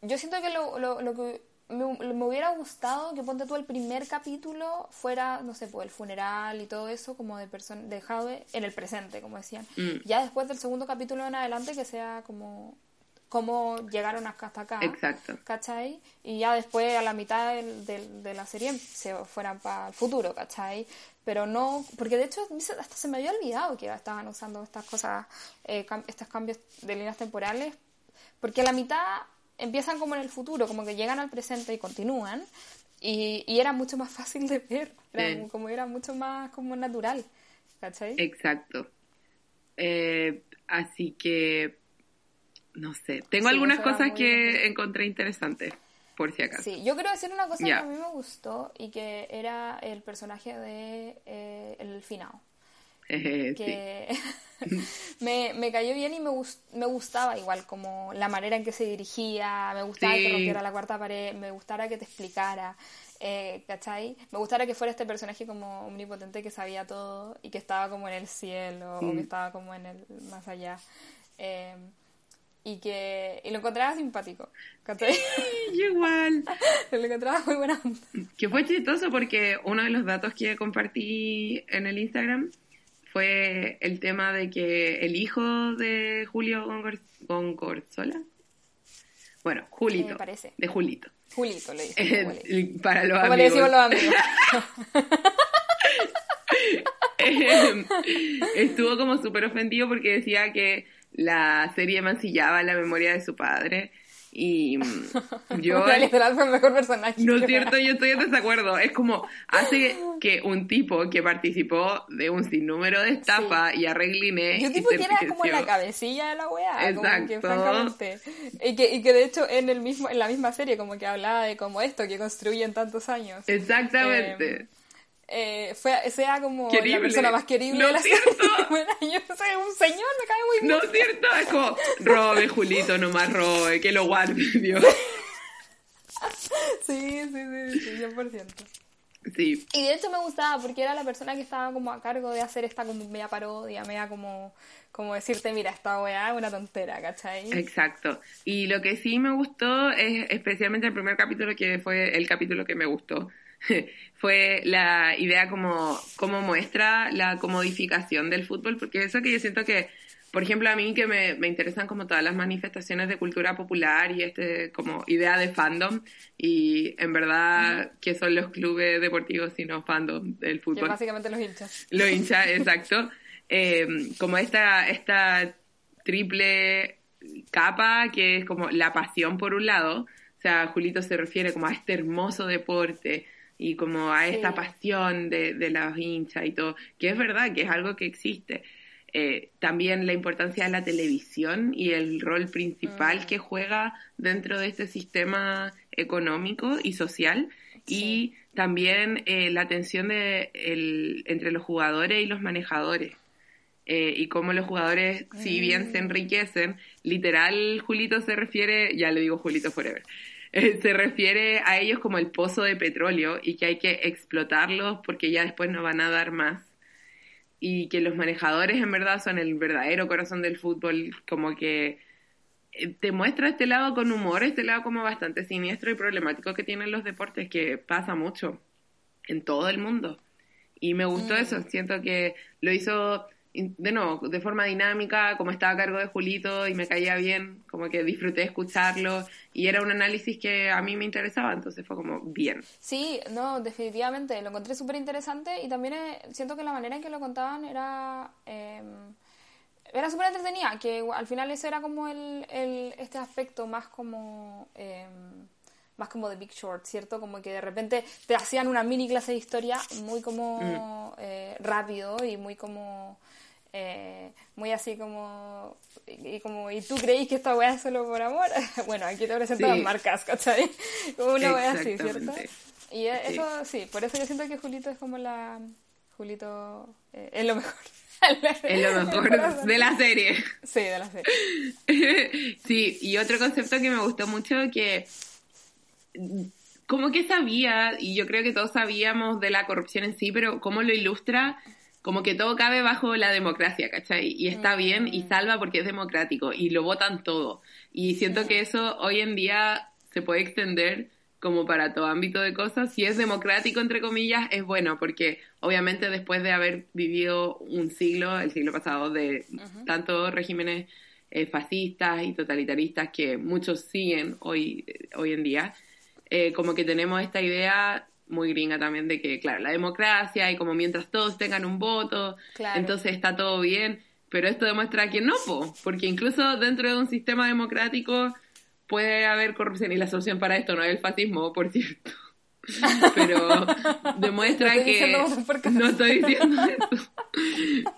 Yo siento que lo, lo, lo, que me, me hubiera gustado que ponte tú el primer capítulo fuera, no sé, pues el funeral y todo eso como de persona de Jade en el presente, como decían. Mm. Ya después del segundo capítulo en adelante que sea como cómo llegaron hasta acá. Exacto. ¿Cachai? Y ya después a la mitad del- del- de la serie se fueran para el futuro, ¿cachai? Pero no, porque de hecho hasta se me había olvidado que estaban usando estas cosas, eh, cam- estos cambios de líneas temporales, porque a la mitad empiezan como en el futuro, como que llegan al presente y continúan, y, y era mucho más fácil de ver, era como era mucho más como natural, ¿cachai? Exacto. Eh, así que, no sé, tengo Sí, algunas cosas que encontré interesantes, por si acaso. Sí, yo quiero decir una cosa que a mí me gustó y que era el personaje de eh, El Finao. Eh, sí. Que *laughs* me, me cayó bien y me, me gustaba igual como la manera en que se dirigía, me gustaba Sí. que rompiera la cuarta pared, me gustara que te explicara, eh, ¿cachai? Me gustara que fuera este personaje como omnipotente que sabía todo y que estaba como en el cielo o Mm. que estaba como en el más allá. Eh, y que y lo encontraba simpático. Y igual. *laughs* lo encontraba muy buena onda. Que fue chistoso porque uno de los datos que compartí en el Instagram fue el tema de que el hijo de Julio Gongorzola, bueno, Julito, Eh, parece. de Julito, Julito le dice. Eh, para los como le amigos, decimos los amigos. *laughs* Eh, estuvo como súper ofendido porque decía que la serie mancillaba la memoria de su padre y mm, *laughs* yo fue el mejor personaje. No es cierto, yo estoy en desacuerdo. Es como hace que un tipo que participó de un sinnúmero de estafas y arreglines. Yo tipo que era como la cabecilla de la weá, como que Exacto. francamente. Y que, y que de hecho en el mismo, en la misma serie como que hablaba de como esto que construyen tantos años. Exactamente. Eh, fue, sea como la persona más querible ¿No de la cierto? *laughs* serie. Yo soy un señor, me cae muy bien. no es cierto, es como robe, Julito, no más robe, que lo guarde *laughs* Dios. Sí, sí, sí, sí, 100%. Sí, Y de hecho me gustaba porque era la persona que estaba como a cargo de hacer esta como media parodia, media como, como decirte, mira, esta weá es una tontera, ¿cachai? exacto. Y lo que sí me gustó es especialmente el primer capítulo, que fue el capítulo que me gustó. *laughs* fue la idea como, como muestra la comodificación del fútbol, porque eso que yo siento que, por ejemplo, a mí que me, me interesan como todas las manifestaciones de cultura popular y este como idea de fandom, y en verdad que son los clubes deportivos sino fandom del Que fútbol. básicamente los hinchas. Lo *laughs* hincha, exacto. Eh, como esta, esta triple capa que es como la pasión por un lado. O sea, Julito se refiere como a este hermoso deporte y como a esta Sí. pasión de, de los hinchas y todo, que es verdad, que es algo que existe. Eh, también la importancia de la televisión y el rol principal Mm. que juega dentro de este sistema económico y social y también eh, la tensión de el, entre los jugadores y los manejadores eh, y cómo los jugadores si bien se Mm. enriquecen literal Julito se refiere ya le digo Julito forever eh, se refiere a ellos como el pozo de petróleo y que hay que explotarlos porque ya después no van a dar más y que los manejadores en verdad son el verdadero corazón del fútbol, como que eh, te muestra este lado con humor, este lado como bastante siniestro y problemático que tienen los deportes, que pasa mucho en todo el mundo. Y me gustó Mm. eso, siento que lo hizo de nuevo, de forma dinámica, como estaba a cargo de Julito y me caía bien, como que disfruté escucharlo y era un análisis que a mí me interesaba, entonces fue como bien. Sí, no, definitivamente, lo encontré súper interesante y también eh, siento que la manera en que lo contaban era eh, era súper entretenida, que al final ese era como el, el este aspecto más como eh, más como de Big Short, ¿cierto? Como que de repente te hacían una mini clase de historia muy como eh, rápido y muy como eh, muy así como y, como y tú creís que esta weá es solo por amor *laughs* bueno aquí te presento Sí. marcas ¿cachai? como una weá así ¿cierto? Y Sí. eso sí por eso yo siento que Julito es como la Julito eh, es lo mejor *laughs* Es lo mejor de la serie. sí de la serie *laughs* sí, y otro concepto que me gustó mucho que como que sabía, y yo creo que todos sabíamos de la corrupción en sí, pero cómo lo ilustra, como que todo cabe bajo la democracia, ¿cachai? Y está bien y salva porque es democrático y lo votan todo. Y siento que eso hoy en día se puede extender como para todo ámbito de cosas. Si es democrático, entre comillas, es bueno, porque obviamente después de haber vivido un siglo, el siglo pasado, de tantos regímenes eh, fascistas y totalitaristas que muchos siguen hoy, hoy en día, eh, como que tenemos esta idea muy gringa también de que, claro, la democracia y como mientras todos tengan un voto, entonces está todo bien. Pero esto demuestra que no, porque incluso dentro de un sistema democrático puede haber corrupción y la solución para esto no es el fascismo, por cierto. *laughs* Pero demuestra que no estoy diciendo eso.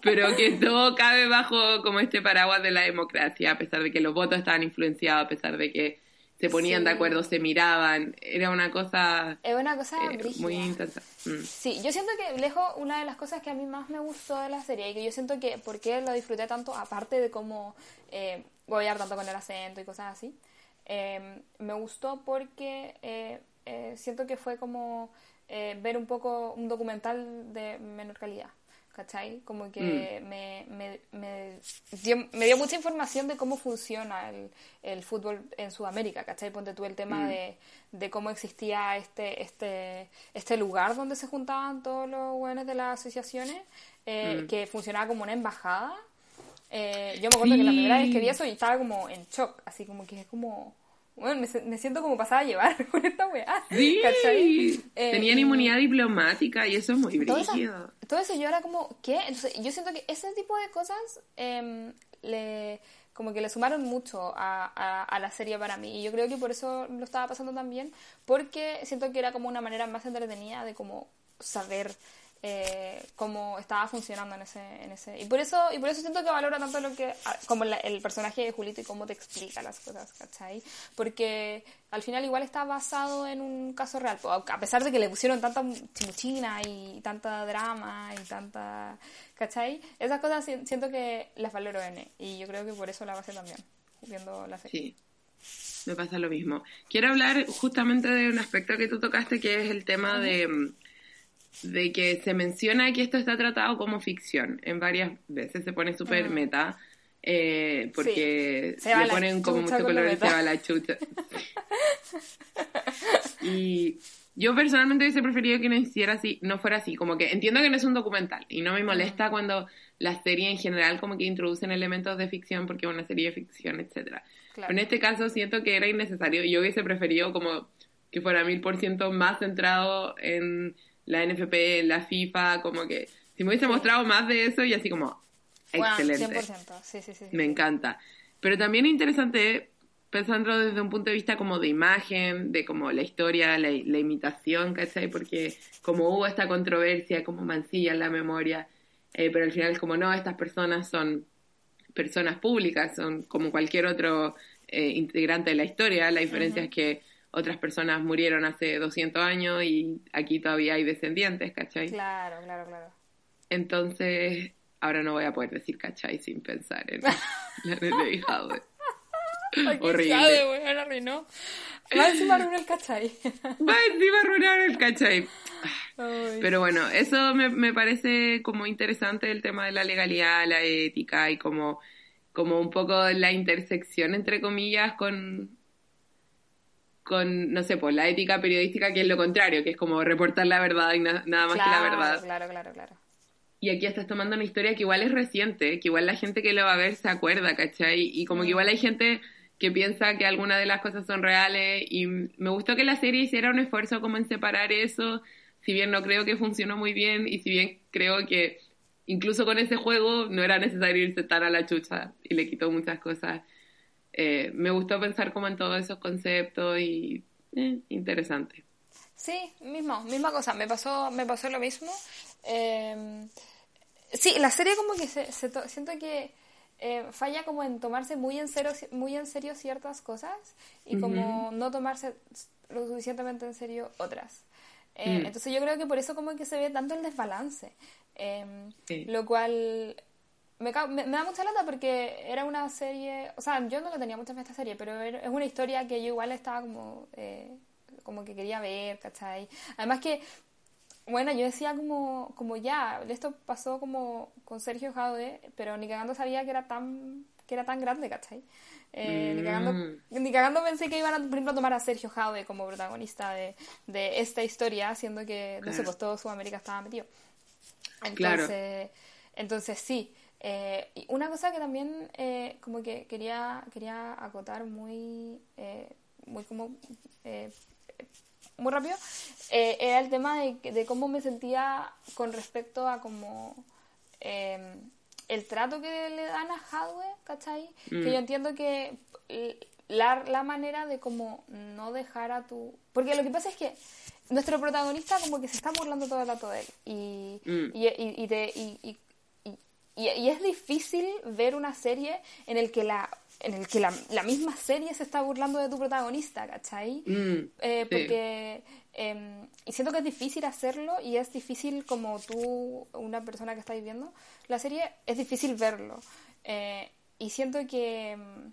Pero que todo cabe bajo como este paraguas de la democracia, a pesar de que los votos estaban influenciados, a pesar de que se ponían de acuerdo, se miraban, era una cosa... Es una cosa eh, muy intensa. Mm. Sí, yo siento que lejos una de las cosas que a mí más me gustó de la serie y que yo siento que por qué lo disfruté tanto, aparte de cómo eh, voy a tanto con el acento y cosas así, eh, me gustó porque eh, eh, siento que fue como eh, ver un poco un documental de menor calidad. ¿Cachai? Como que mm. me, me, me, dio, me, dio, mucha información de cómo funciona el, el fútbol en Sudamérica, ¿cachai? Ponte tú el tema mm. de, de, cómo existía este, este, este lugar donde se juntaban todos los buenos de las asociaciones, eh, mm. que funcionaba como una embajada. Eh, yo me acuerdo que la primera vez que vi eso y estaba como en shock, así como que es como bueno, me, siento como pasada a llevar *laughs* con esta weá. Sí, eh, tenían inmunidad diplomática y eso es muy brígido. Todo eso yo era como, ¿qué? Entonces, yo siento que ese tipo de cosas eh, le, como que le sumaron mucho a, a, la serie para mí. Y yo creo que por eso lo estaba pasando también, porque siento que era como una manera más entretenida de como saber eh, cómo estaba funcionando en ese, en ese y por eso y por eso siento que valora tanto lo que como el personaje de Julito y cómo te explica las cosas ¿cachai? porque al final igual está basado en un caso real a pesar de que le pusieron tanta chimuchina y tanta drama y tanta ¿cachai? esas cosas siento que las valoro en y yo creo que por eso la base también viendo la serie sí me pasa lo mismo quiero hablar justamente de un aspecto que tú tocaste que es el tema de de que se menciona que esto está tratado como ficción. En varias veces se pone súper mm. meta. Eh, porque le ponen como mucho color y se va la chucha. y yo personalmente hubiese preferido que no hiciera así, no fuera así, como que entiendo que no es un documental y no me molesta cuando la serie en general como que introducen elementos de ficción porque es una serie de ficción, etcétera. Pero en este caso siento que era innecesario yo hubiese preferido como que fuera mil por ciento más centrado en la NFP, la FIFA, como que si me hubiese mostrado más de eso y así como, excelente. 100%, sí, sí, sí. Me encanta. Pero también interesante pensando desde un punto de vista como de imagen, de como la historia, la, imitación, ¿cachai? Porque como hubo esta controversia, como mancilla en la memoria, eh, pero al final es como no, estas personas son personas públicas, son como cualquier otro eh, integrante de la historia, la diferencia es que otras personas murieron hace 200 años y aquí todavía hay descendientes, ¿cachai? Claro, claro, claro. Entonces, ahora no voy a poder decir ¿cachai? sin pensar en *laughs* la de Jade. Horrible. Jade, güey, ahora arruinó. Va encima arruinar el cachai. *laughs* Va encima arruinar el cachai. Pero bueno, eso me, me parece como interesante el tema de la legalidad, la ética y como, como un poco la intersección, entre comillas, con con, no sé, pues la ética periodística, que es lo contrario, que es como reportar la verdad y nada más que la verdad. Claro, claro, claro. Y aquí estás tomando una historia que igual es reciente, que igual la gente que lo va a ver se acuerda, ¿cachai? Y como que igual hay gente que piensa que algunas de las cosas son reales y me gustó que la serie hiciera un esfuerzo como en separar eso, si bien no creo que funcionó muy bien y si bien creo que incluso con ese juego no era necesario irse tan a la chucha y le quitó muchas cosas eh, me gustó pensar como en todos esos conceptos y eh, interesante. Sí, mismo, misma cosa, me pasó, me pasó lo mismo. Eh, sí, la serie como que se, siento que eh, falla como en tomarse muy en serio, muy en serio ciertas cosas y como no tomarse lo suficientemente en serio otras. Mm. Entonces yo creo que por eso como que se ve tanto el desbalance. Lo cual me, da mucha lata porque era una serie, o sea, yo no lo tenía mucha fe esta serie, pero es una historia que yo igual estaba como, eh, como que quería ver, ¿cachai? Además que, bueno, yo decía como, como ya, esto pasó como con Sergio Jaude, pero ni cagando sabía que era tan que era tan grande, ¿cachai? Eh, ni, cagando, Mm. ni cagando pensé que iban a, por ejemplo, a tomar a Sergio Jaude como protagonista de, de esta historia, siendo que, no sé, pues todo Sudamérica estaba metido. Entonces, Claro. entonces sí. Eh, y una cosa que también eh, como que quería, quería acotar muy, eh, muy como eh, muy rápido, eh, era el tema de, de cómo me sentía con respecto a como eh, el trato que le dan a Hadwe, ¿cachai? Mm. Que yo entiendo que la, la manera de como no dejar a tu... Porque lo que pasa es que nuestro protagonista como que se está burlando todo el rato de él. Y, Mm. y, y, y te- y- y- es difícil ver una serie en el que la en el que la, la misma serie se está burlando de tu protagonista, ¿cachai? Mm, Eh, sí. porque em, y siento que es difícil hacerlo y es difícil como tú, una persona que está viviendo la serie, es difícil verlo. Eh, y siento que em,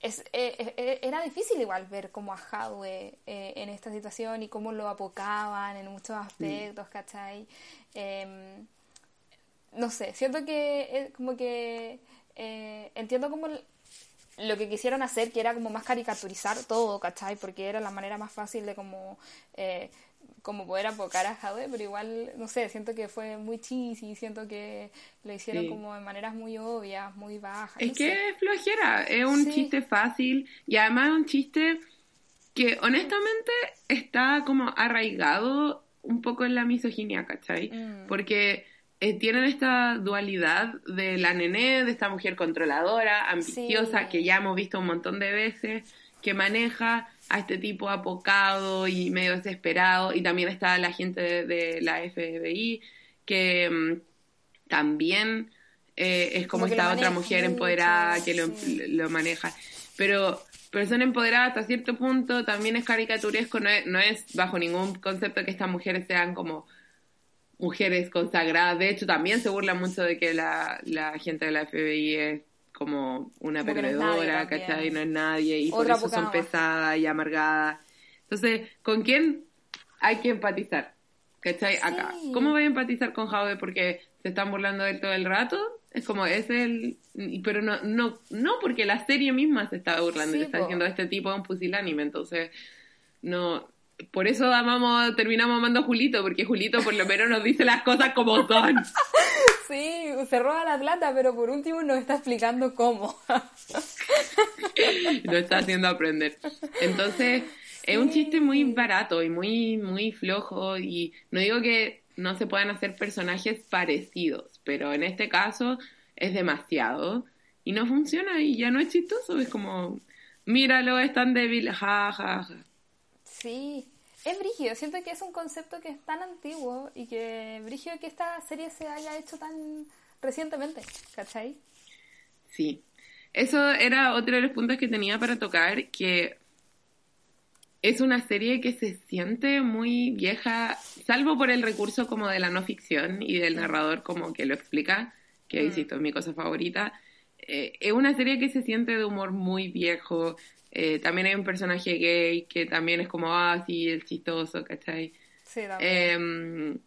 es, eh, era difícil igual ver como a Hadwe eh, en esta situación y cómo lo apocaban en muchos aspectos, ¿cachai? No sé, siento que es como que eh, entiendo como lo que quisieron hacer, que era como más caricaturizar todo, ¿cachai? Porque era la manera más fácil de como, eh, como poder apocar a Jade, pero igual, no sé, siento que fue muy cheesy, siento que lo hicieron Sí. como de maneras muy obvias, muy bajas. Es no que sé. es flojera, es un Sí. chiste fácil y además es un chiste que honestamente está como arraigado un poco en la misoginia, ¿cachai? Mm. Porque eh, tienen esta dualidad de la nené, de esta mujer controladora, ambiciosa, Sí. que ya hemos visto un montón de veces, que maneja a este tipo apocado y medio desesperado, y también está la gente de, de la FBI, que mm, también eh, es como, Como esta otra mujer mucho, empoderada que lo, sí. lo maneja. Pero, pero son empoderadas hasta cierto punto, también es caricaturesco, no es, no es bajo ningún concepto que estas mujeres sean como mujeres consagradas. De hecho, también se burla mucho de que la, la gente de la FBI es como una Como perdedora. ¿cachai? No es nadie y por eso son más. pesadas y amargadas. Entonces, ¿con quién hay que empatizar? ¿Cachai? Acá. Sí. ¿Cómo voy a empatizar con Jaude porque se están burlando de él todo el rato? Es como, es el... Pero no, no, no porque la serie misma se está burlando y Sí, le está po. diciendo este tipo es un pusilánime, entonces no... Por eso amamos, terminamos amando a Julito, porque Julito por lo menos nos dice las cosas como son. *laughs* Sí, se roba la plata, pero por último nos está explicando cómo. *laughs* Lo está haciendo aprender. Entonces, es un chiste muy barato y muy, muy flojo. Y no digo que no se puedan hacer personajes parecidos, pero en este caso es demasiado. Y no funciona y ya no es chistoso. Es como, míralo, es tan débil, ja, ja, ja. Sí, es brígido. Siento que es un concepto que es tan antiguo y que brígido que esta serie se haya hecho tan recientemente, ¿cachai? Sí. Eso era otro de los puntos que tenía para tocar, que es una serie que se siente muy vieja, salvo por el recurso como de la no ficción y del narrador como que lo explica, que Mm. insisto, es mi cosa favorita. Eh, es una serie que se siente de humor muy viejo. Eh, también hay un personaje gay que también es como, ah, sí, el chistoso, ¿cachai? Sí, también. Eh,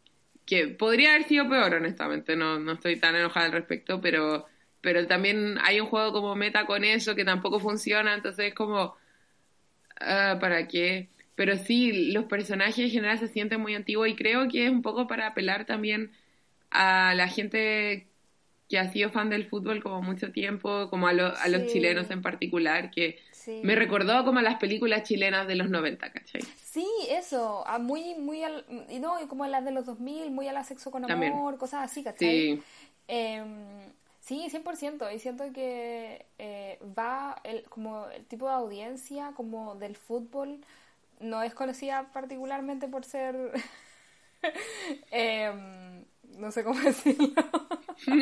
que podría haber sido peor, honestamente, no, no estoy tan enojada al respecto, pero, pero también hay un juego como meta con eso que tampoco funciona, entonces es como, ah, ¿para qué? Pero sí, los personajes en general se sienten muy antiguos y creo que es un poco para apelar también a la gente que ha sido fan del fútbol como mucho tiempo, como a, lo- a los Sí. chilenos en particular, que Sí. me recordó como a las películas chilenas de los 90, ¿cachai? Sí, eso, a muy, muy, al, y no, como las de los 2000, muy a la sexo con También. amor, cosas así, ¿cachai? Sí. Em, sí, 100%, y siento que eh, va, el, como el tipo de audiencia, como del fútbol, no es conocida particularmente por ser, *laughs* em, no sé cómo *laughs* decirlo, *laughs*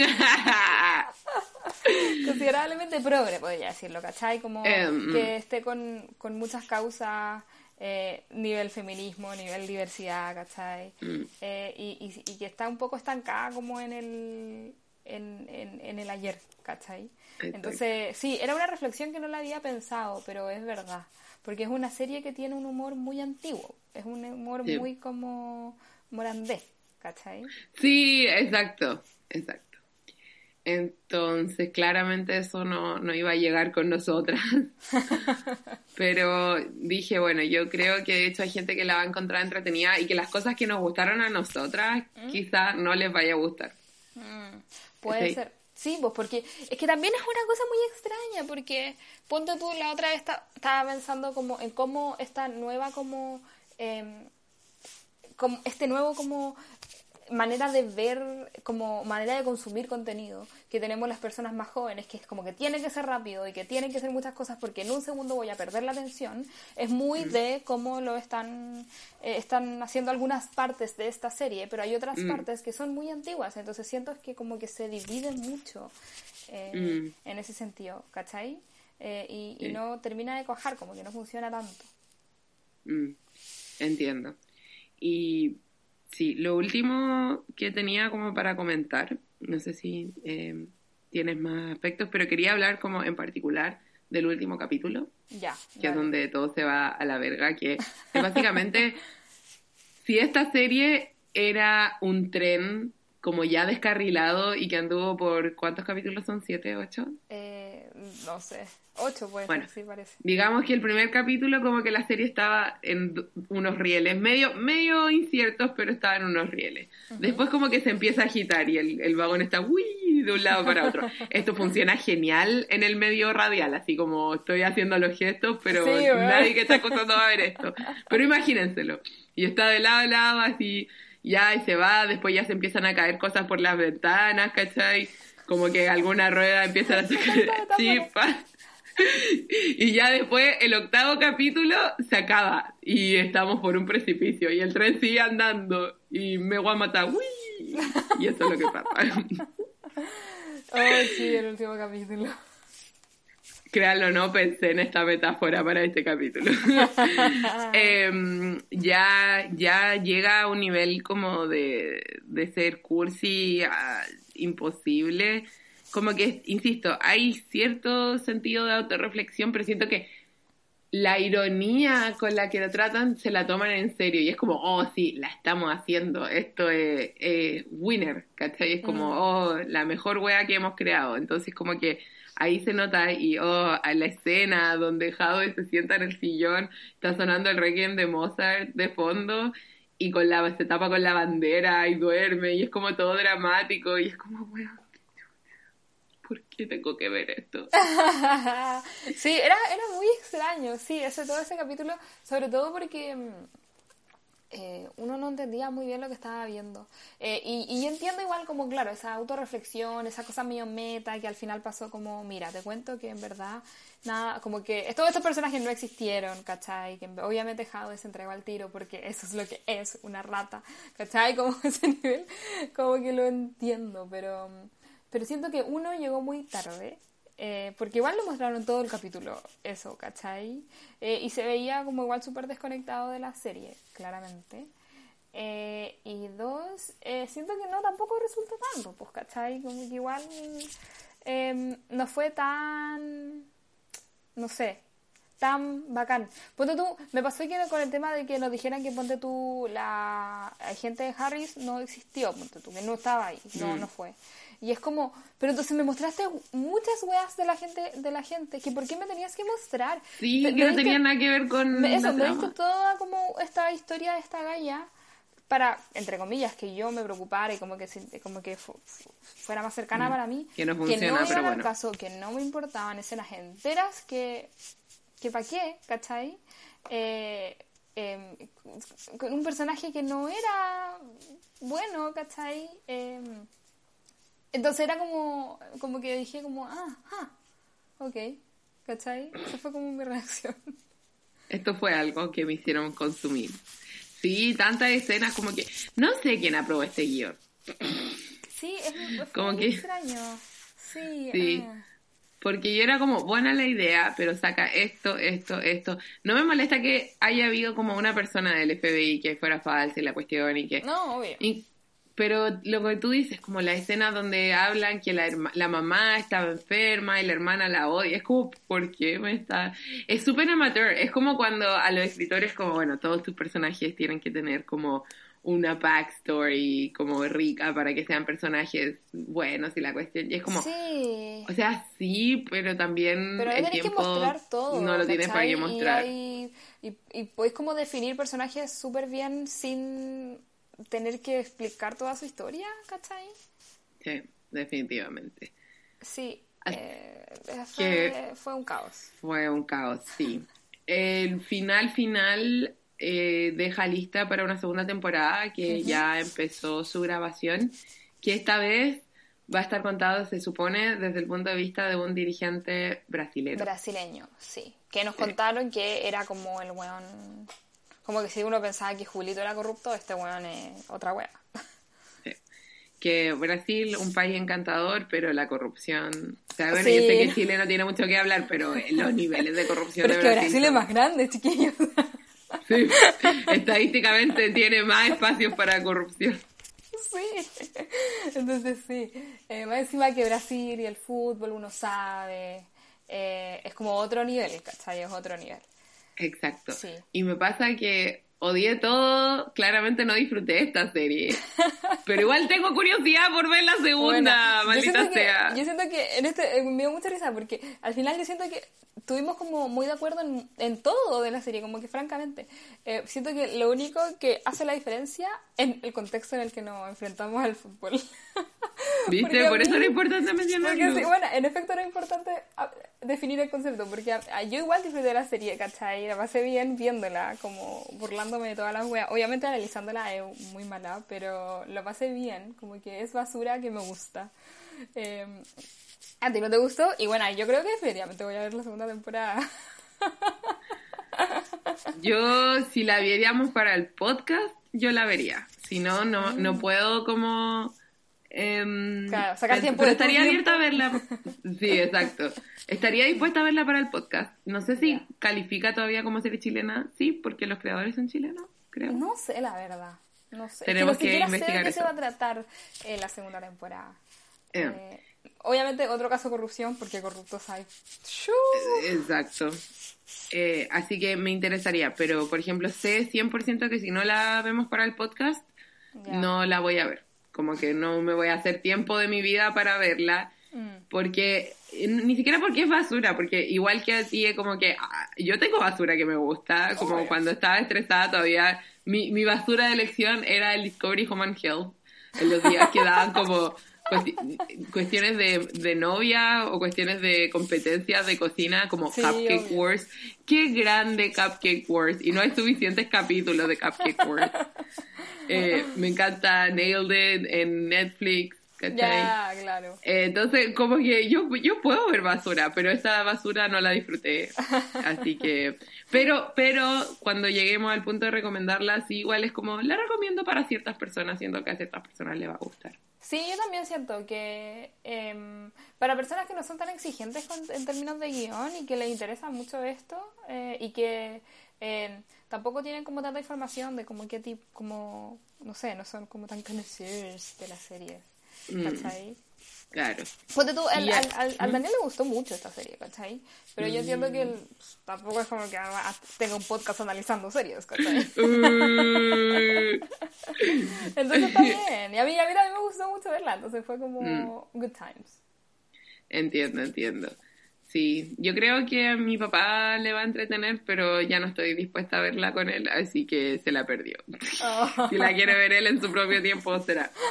considerablemente progre, podría decirlo, ¿cachai? Como Em, que esté con, con muchas causas, eh, nivel feminismo, nivel diversidad, ¿cachai? Mm. Eh, y, y- y que está un poco estancada como en el, en, en, en el ayer, ¿cachai? Entonces, sí, era una reflexión que no la había pensado, pero es verdad. Porque es una serie que tiene un humor muy antiguo. Es un humor Sí. muy como morandés, ¿cachai? Sí, exacto, exacto. Entonces, claramente eso no, no iba a llegar con nosotras. *laughs* Pero dije, bueno, yo creo que de hecho hay gente que la va a encontrar entretenida y que las cosas que nos gustaron a nosotras ¿Mm? quizás no les vaya a gustar. Mm, puede Sí. ser. Sí, pues porque es que también es una cosa muy extraña, porque ponte tú, la otra vez esta- estaba pensando como en cómo esta nueva como, em, como este nuevo como manera de ver, como manera de consumir contenido que tenemos las personas más jóvenes, que es como que tiene que ser rápido y que tienen que ser muchas cosas porque en un segundo voy a perder la atención, es muy de cómo lo están, eh, están haciendo algunas partes de esta serie, pero hay otras Mm. partes que son muy antiguas, entonces siento que como que se dividen mucho eh, Mm. en ese sentido, ¿cachai? Eh, y, no termina de cuajar, como que no funciona tanto. Mm, entiendo. Y sí, lo último que tenía como para comentar, no sé si eh, tienes más aspectos, pero quería hablar como en particular del último capítulo, Ya. que es donde todo se va a la verga, que *laughs* es básicamente, si esta serie era un tren como ya descarrilado y que anduvo por, ¿cuántos capítulos son? ¿Siete, ocho? Eh, no sé, ocho puede Bueno. sí parece. Digamos que el primer capítulo como que la serie estaba en unos rieles, medio, medio inciertos, pero estaba en unos rieles. Después como que se empieza a agitar y el, el vagón está uy, de un lado para otro. Esto *laughs* funciona genial en el medio radial, así como estoy haciendo los gestos, pero nadie que está acostando va a ver esto. Pero imagínenselo. Y está de lado a lado así, ya y se va, después ya se empiezan a caer cosas por las ventanas, ¿cachai? Como que alguna rueda empieza a sacar chispas. Y ya después, el octavo capítulo se acaba y estamos por un precipicio y el tren sigue andando y me voy a matar. ¡Uy! Y eso es lo que pasa. *laughs* Oh, sí, el último capítulo. Créanlo o no, pensé en esta metáfora para este capítulo. *laughs* Em, ya, ya llega a un nivel como de, de ser cursi ah, imposible. Como que, insisto, hay cierto sentido de autorreflexión, pero siento que la ironía con la que lo tratan se la toman en serio y es como, oh, sí, la estamos haciendo, esto es, es winner, ¿cachai? Es como, Mm. oh, la mejor wea que hemos creado. Entonces, como que ahí se nota y, oh, a la escena donde Howie se sienta en el sillón, está sonando el requiem de Mozart de fondo y con la, se tapa con la bandera y duerme y es como todo dramático y es como, weón, ¿por qué tengo que ver esto? *laughs* sí, era, era muy extraño, sí, ese, todo ese capítulo, sobre todo porque mm, eh, uno no entendía muy bien lo que estaba viendo. Eh, y, y entiendo igual como, claro, esa autorreflexión, esa cosa medio meta que al final pasó como, mira, te cuento que en verdad, nada, como que todos estos personajes no existieron, ¿cachai? Que obviamente Jade se entregó al tiro porque eso es lo que es, una rata, ¿cachai? *laughs* Como ese nivel, como que lo entiendo, pero... Pero siento que uno llegó muy tarde, eh, porque igual lo mostraron todo el capítulo, eso, ¿cachai? Eh, y se veía como igual súper desconectado de la serie, claramente. Eh, y dos, eh, siento que no tampoco resulta tanto, pues, ¿cachai? Como que igual eh, no fue tan, no sé, tan bacán. Ponte tú, me pasó que con el tema de que nos dijeran que ponte tú, la gente de Harris no existió, ponte tú, que no estaba ahí, no, Mm. no fue. Y es como, pero entonces me mostraste muchas weas de la gente, de la gente, que por qué me tenías que mostrar. Sí, Me- que no tenía nada que ver con me- eso, me diste toda como esta historia de esta galla para, entre comillas, que yo me preocupara y como que, como que fu- fu- fuera más cercana Mm, para mí. que no que funciona, no pero bueno. caso, que no me importaban escenas enteras, que, que pa' qué, ¿cachai? Eh, em, con un personaje que no era bueno, ¿cachai? Em, entonces era como, como que dije como, ah, ah, ok, ¿cachai? Esa fue como mi *laughs* reacción. Esto fue algo que me hicieron consumir. Sí, tantas escenas como que... No sé quién aprobó este guion. Sí, es, fue Como muy que- extraño. Sí, Sí. ah. Porque yo era como, buena la idea, pero saca esto, esto, esto. No me molesta que haya habido como una persona del FBI que fuera falsa y la cuestión y que... No, obvio. y- pero lo que tú dices, como la escena donde hablan que la, herma- la mamá estaba enferma y la hermana la odia, es como, ¿por qué me está...? Es súper amateur, es como cuando a los escritores, como, bueno, todos tus personajes tienen que tener como una backstory como rica para que sean personajes buenos y la cuestión. Y es como, Sí. o sea, sí, pero también Pero el que mostrar todo. no lo tienes para qué mostrar. Y, hay- y, y podéis como definir personajes súper bien sin tener que explicar toda su historia, ¿cachai? Sí, definitivamente. Sí. Eh, fue un caos. Fue un caos, sí. El final final eh, deja lista para una segunda temporada que ya empezó su grabación, que esta vez va a estar contado, se supone, desde el punto de vista de un dirigente brasileño. Brasileño, sí. Que nos contaron que era como el weón. Como que si uno pensaba que Julito era corrupto, este weón es otra wea. que Brasil, un país encantador, pero la corrupción... O sea, bueno, Sí. yo sé que Chile no tiene mucho que hablar, pero los niveles de corrupción Pero es que Brasil... Es más grande, chiquillos. Sí, estadísticamente tiene más espacios para corrupción. Sí. Entonces sí. Eh, más encima que Brasil y el fútbol, uno sabe. eh, es como otro nivel, ¿cachai? Es otro nivel. Exacto. Sí. Y me pasa que odié todo, claramente no disfruté esta serie. *laughs* Pero igual tengo curiosidad por ver la segunda, Bueno, yo maldita siento que- sea. yo siento que en este eh, me dio mucha risa porque al final yo siento que estuvimos como muy de acuerdo en, en todo de la serie, como que francamente. eh, siento que lo único que hace la diferencia en el contexto en el que nos enfrentamos al fútbol. *laughs* Porque ¿Viste? Por eso era importante Porque mencionarlo. sí, bueno, en efecto era importante definir el concepto, porque yo igual disfruté la serie, ¿cachai? La pasé bien viéndola, como burlándome de todas las weas. Obviamente analizándola es muy mala, pero la pasé bien, como que es basura que me gusta. Eh, ¿A ti no te gustó? Y bueno, yo creo que definitivamente voy a ver la segunda temporada. *laughs* Yo, si la viéramos para el podcast, yo la vería. Si no, no, no puedo como... em, Claro, sacar pero- tiempo pero estaría tiempo. abierta a verla. *laughs* Sí, exacto. Estaría dispuesta a verla para el podcast. No sé si califica todavía como serie chilena. Sí, porque los creadores son chilenos, creo. No sé, la verdad. No sé. Tenemos que, que ni siquiera sé de investigar qué se va a tratar eh, la segunda temporada. Eh. Eh, obviamente otro caso de corrupción, porque corruptos hay. Exacto. Eh, así que me interesaría, pero por ejemplo, sé 100% que si no la vemos para el podcast, no la voy a ver. Como que no me voy a hacer tiempo de mi vida para verla, Mm. porque ni siquiera porque es basura, porque igual que a ti, es como que ah, yo tengo basura que me gusta, como cuando estaba estresada todavía, mi, mi basura de elección era el Discovery Human Health, en los días que daban como *laughs* cuestiones de, de novia o cuestiones de competencias de cocina como Sí, Cupcake obvio. Wars. Qué grande Cupcake Wars y no hay suficientes capítulos de Cupcake Wars. *laughs* Eh, me encanta Nailed It en Netflix, ¿cachai? Ya, claro. Eh, entonces, como que yo, yo puedo ver basura, pero esta basura no la disfruté. Así que, pero, pero cuando lleguemos al punto de recomendarla, sí, igual es como, la recomiendo para ciertas personas, siendo que a ciertas personas le va a gustar. Sí, yo también siento que em, para personas que no son tan exigentes con- en términos de guion y que les interesa mucho esto eh, y que em, tampoco tienen como tanta información de como qué tipo, como, no sé, no son como tan conocedores de la serie, Mm. ¿Cachai? Claro. Ponte tú, al, al- al Daniel le gustó mucho esta serie, ¿cachai? Pero yo entiendo que él, pues, tampoco es como que tenga un podcast analizando series, ¿cachai? *laughs* Uh, Entonces está bien. Y a mí, a mí también me gustó mucho verla, entonces fue como Mm. good times. entiendo, entiendo. Sí, yo creo que a mi papá le va a entretener, pero ya no estoy dispuesta a verla con él, así que se la perdió. Oh. *laughs* si la quiere ver él en su propio tiempo, será. *laughs*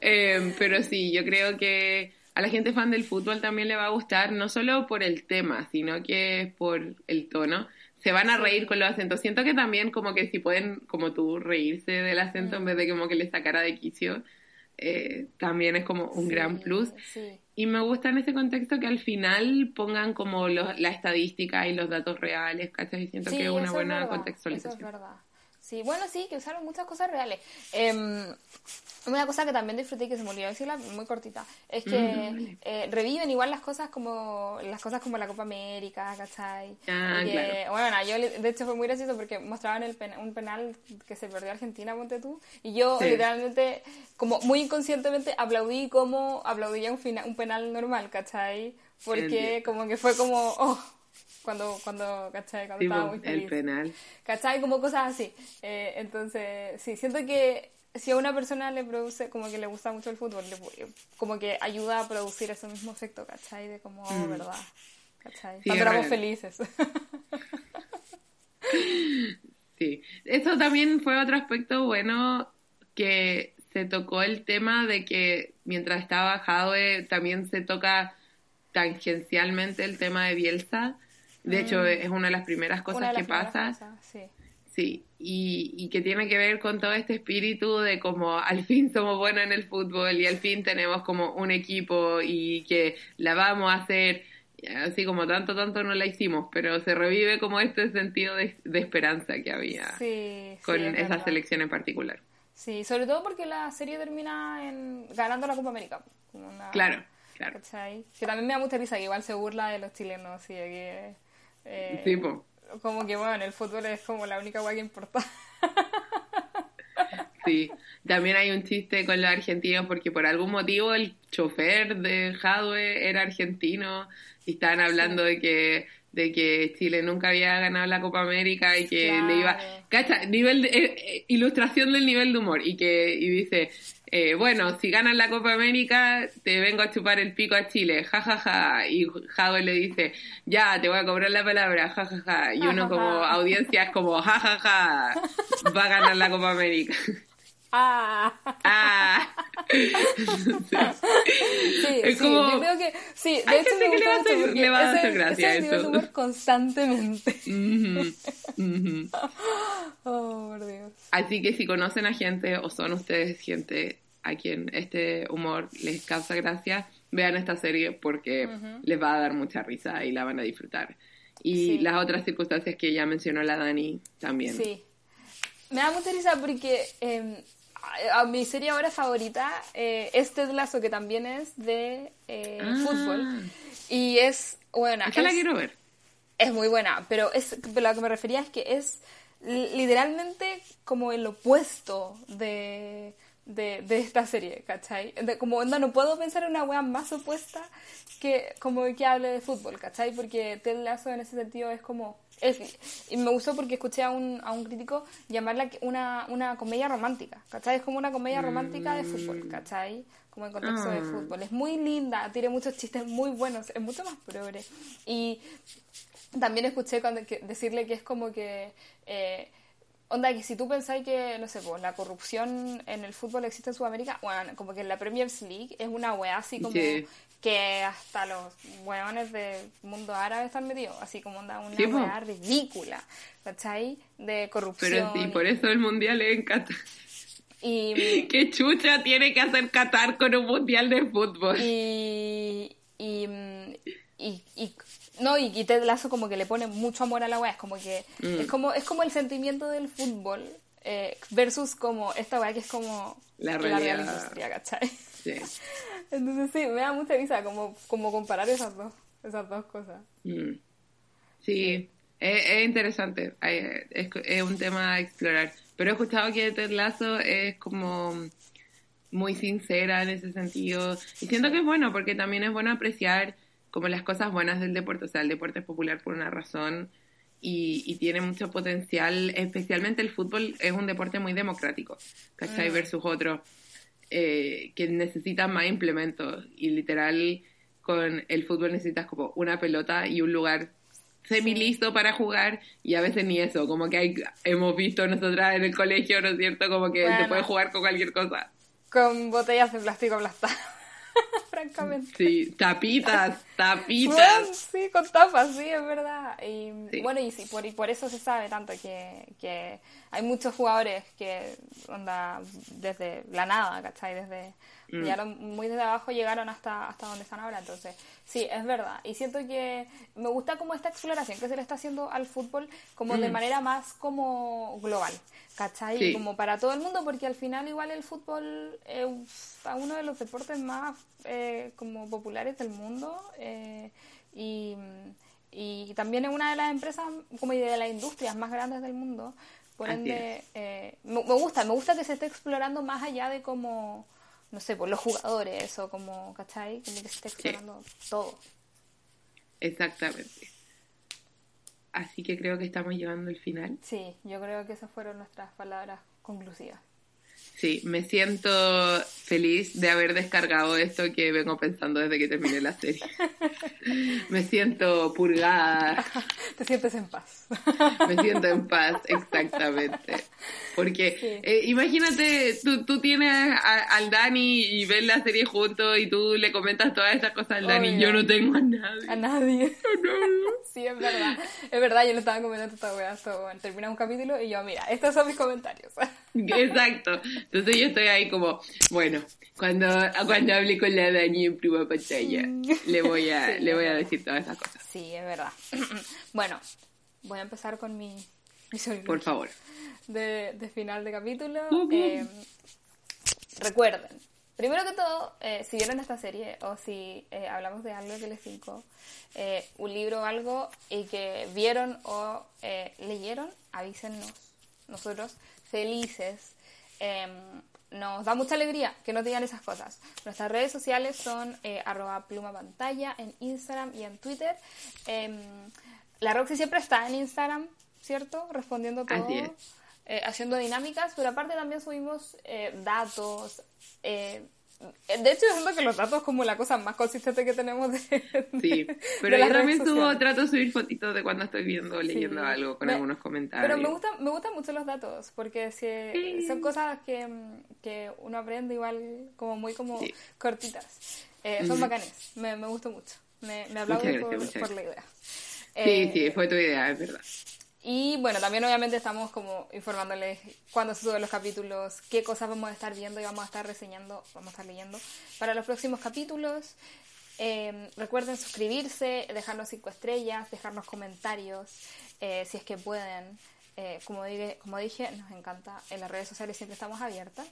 Eh, pero sí, yo creo que a la gente fan del fútbol también le va a gustar, no solo por el tema, sino que por el tono. Se van a reír con los acentos. Siento que también como que si pueden, como tú, reírse del acento en vez de como que le sacara de quicio, eh, también es como un Sí, gran plus. Sí. Y me gusta en ese contexto que al final pongan como los- la estadística y los datos reales, ¿cachai? Siento Sí, que es una buena verdad, contextualización. Eso es verdad. Sí, bueno, sí, que usaron muchas cosas reales. Em, una cosa que también disfruté y que se me olvidó decirla, muy cortita, es que Mm, eh, reviven igual las cosas como las cosas como la Copa América, ¿cachai? Ah, Y claro. Bueno, yo de hecho fue muy gracioso porque mostraban el pen- un penal que se perdió Argentina, ponte tú, y yo Sí. literalmente, como muy inconscientemente, aplaudí como aplaudía un, fina- un penal normal, ¿cachai? Porque como que fue como, oh, cuando, cuando, ¿cachai? Cuando Sí, estaba muy el feliz. penal. ¿Cachai? Como cosas así. Eh, entonces, sí, siento que si a una persona le produce, como que le gusta mucho el fútbol, le- como que ayuda a producir ese mismo efecto, ¿cachai? De como, oh, verdad. ¿Cachai? Mm. Sí, Cuando éramos felices. *laughs* Sí, eso también fue otro aspecto bueno que se tocó el tema de que mientras estaba Jadwe también se toca tangencialmente el tema de Bielsa. De hecho, es una de las primeras cosas Mm. Las que pasa. cosas, sí. Sí, y, y que tiene que ver con todo este espíritu de como al *laughs* fin somos buenos en el fútbol y al fin tenemos como un equipo y que la vamos a hacer, así como tanto, tanto no la hicimos, pero se revive como este sentido de, de esperanza que había Sí, sí, con es esa selección en particular. Sí, sobre todo porque la serie termina en, ganando la Copa América. como una- Claro, claro. ¿cachai? Que también me da mucha risa, que igual se burla de los chilenos y de que... eh, Sí, po. Como que, bueno, el fútbol es como la única guay que importa. *laughs* Sí, también hay un chiste con los argentinos porque por algún motivo el chofer de Jadwe era argentino y estaban hablando de que de que Chile nunca había ganado la Copa América y que Claro. le iba cacha nivel de- eh, eh, ilustración del nivel de humor y que y dice eh, bueno si ganan la Copa América te vengo a chupar el pico a Chile jajaja y Jadwe le dice ya te voy a cobrar la palabra jajaja y uno como audiencia es como jajaja va a ganar la Copa América ¡Ah! *laughs* Ah. Sí, Es sí, como- yo creo que... Sí, de hecho me que le gusta va a mucho hacer- porque le va a ese- hacer gracia ese eso. de humor constantemente. Ujú, ujú. *laughs* Oh, por Dios. Así que si conocen a gente o son ustedes gente a quien este humor les causa gracia, vean esta serie porque les va a dar mucha risa y la van a disfrutar. Y Sí. las otras circunstancias que ya mencionó la Dani también. Sí. Me da mucha risa porque eh, a, mi serie ahora favorita eh, es Ted Lasso, que también es de eh, Ah. fútbol. Y es, bueno, Esta la quiero ver. es muy buena, pero es pero lo que me refería es que es li- literalmente como el opuesto de, de, de esta serie, ¿cachai? De- como onda, no puedo pensar en una wea más opuesta que como que hable de fútbol, ¿cachai? Porque Ted Lasso en ese sentido es como... Es, y me gustó porque escuché a un, a un crítico llamarla una, una comedia romántica, ¿cachai? Es como una comedia romántica de fútbol, ¿cachai? Como en contexto de Ah. fútbol. Es muy linda, tiene muchos chistes muy buenos, es mucho más progre. Y también escuché cuando, que- decirle que es como que... eh, onda, que si tú pensáis que, no sé, pues, la corrupción en el fútbol existe en Sudamérica, bueno, como que en la Premier League es una weá así como Sí. que hasta los weones del mundo árabe están metidos, así como onda, una Sí, po. weá ridícula, ¿cachai? De corrupción. Pero sí, por eso el mundial es en Qatar. Y, *laughs* ¿Qué chucha tiene que hacer Qatar con un mundial de fútbol? y, y, y, y- no y, y Ted Lasso como que le pone mucho amor a la weá es como que Mm. es como es como el sentimiento del fútbol eh, versus como esta weá que es como La real realidad. industria ¿cachai? Sí. *laughs* entonces sí me da mucha risa como, como comparar esas dos esas dos cosas Mm. Sí, es, es interesante, es, es un tema a explorar. Pero he escuchado que Ted Lasso es como muy sincera en ese sentido. Y siento que es bueno, porque también es bueno apreciar como las cosas buenas del deporte. O sea, el deporte es popular por una razón y, y tiene mucho potencial, especialmente el fútbol es un deporte muy democrático, ¿cachai? Versus otros eh, que necesitan más implementos y literal con el fútbol necesitas como una pelota y un lugar semi listo para jugar y a veces ni eso, como que hay, hemos visto nosotras en el colegio, ¿no es cierto? Como que Bueno. se puede jugar con cualquier cosa. con botellas de plástico aplastadas *laughs* francamente Sí, tapitas, Bueno, tapitas. sí, con tapas, sí, es verdad. Y Sí. bueno, y, sí, por, y por eso se sabe tanto que, que hay muchos jugadores que, onda, desde la nada, ¿cachai? Desde, Mm. lo- muy desde abajo llegaron hasta, hasta donde están ahora. Entonces, sí, es verdad. Y siento que me gusta como esta exploración que se le está haciendo al fútbol como de Mm. manera más como global, ¿cachai? Sí. Como para todo el mundo, porque al final igual el fútbol es uno de los deportes más eh, como populares del mundo eh, y, y también es una de las empresas como y de las industrias más grandes del mundo. Por ende, eh, me, me gusta, me gusta que se esté explorando más allá de como, no sé, por los jugadores o como, ¿cachai? Como que se esté explorando todo. Exactamente. así que creo que estamos llegando al final. Sí, yo creo que esas fueron nuestras palabras conclusivas. Sí, me siento feliz de haber descargado esto que vengo pensando desde que terminé la serie. *laughs* me siento purgada. *laughs* Te sientes en paz. *laughs* me siento en paz, exactamente. Porque eh, imagínate, tú, tú tienes al Dani y ves la serie juntos y tú le comentas todas estas cosas al Dani. Yo no tengo a nadie. A nadie. sí, es verdad. Es verdad, yo le estaba comentando esta weá. Bueno, termina un capítulo y yo, mira, estos son mis comentarios. *laughs* Exacto. Entonces yo estoy ahí como, bueno, cuando, cuando hable con la Dani en prima pantalla, le voy a, *laughs* le voy a decir todas esas cosas. Sí, es verdad. *clears throat* bueno, voy a empezar con mi, mi Por favor. De, de final de capítulo. Eh, recuerden, primero que todo, eh, si vieron esta serie o si eh, hablamos de algo que les cinco, un libro o algo y que vieron o leyeron, avísennos. Nosotros felices Em, nos da mucha alegría que nos digan esas cosas. Nuestras redes sociales son eh, arroba pluma pantalla en Instagram y en Twitter. Em, la Roxy siempre está en Instagram, ¿cierto? Respondiendo todo. Eh, haciendo dinámicas, pero aparte también subimos eh, datos, eh, de hecho, yo siento que los datos como la cosa más consistente que tenemos de, Sí, pero yo también subo, trato de subir fotitos de cuando estoy viendo o leyendo algo con algunos comentarios. Pero me gustan, me gustan mucho los datos, porque si, son cosas que, que, uno aprende igual como muy como cortitas. Eh, son bacanes, me, me gustó mucho. Me, me aplaudo por, por, la idea. Sí, sí, fue tu idea, es verdad. Y bueno, también obviamente estamos como informándoles cuándo se suben los capítulos, qué cosas vamos a estar viendo y vamos a estar reseñando, vamos a estar leyendo para los próximos capítulos. Em, recuerden suscribirse, dejarnos cinco estrellas, dejarnos comentarios, eh, si es que pueden. Eh, como, dije, como dije, nos encanta, en las redes sociales siempre estamos abiertas.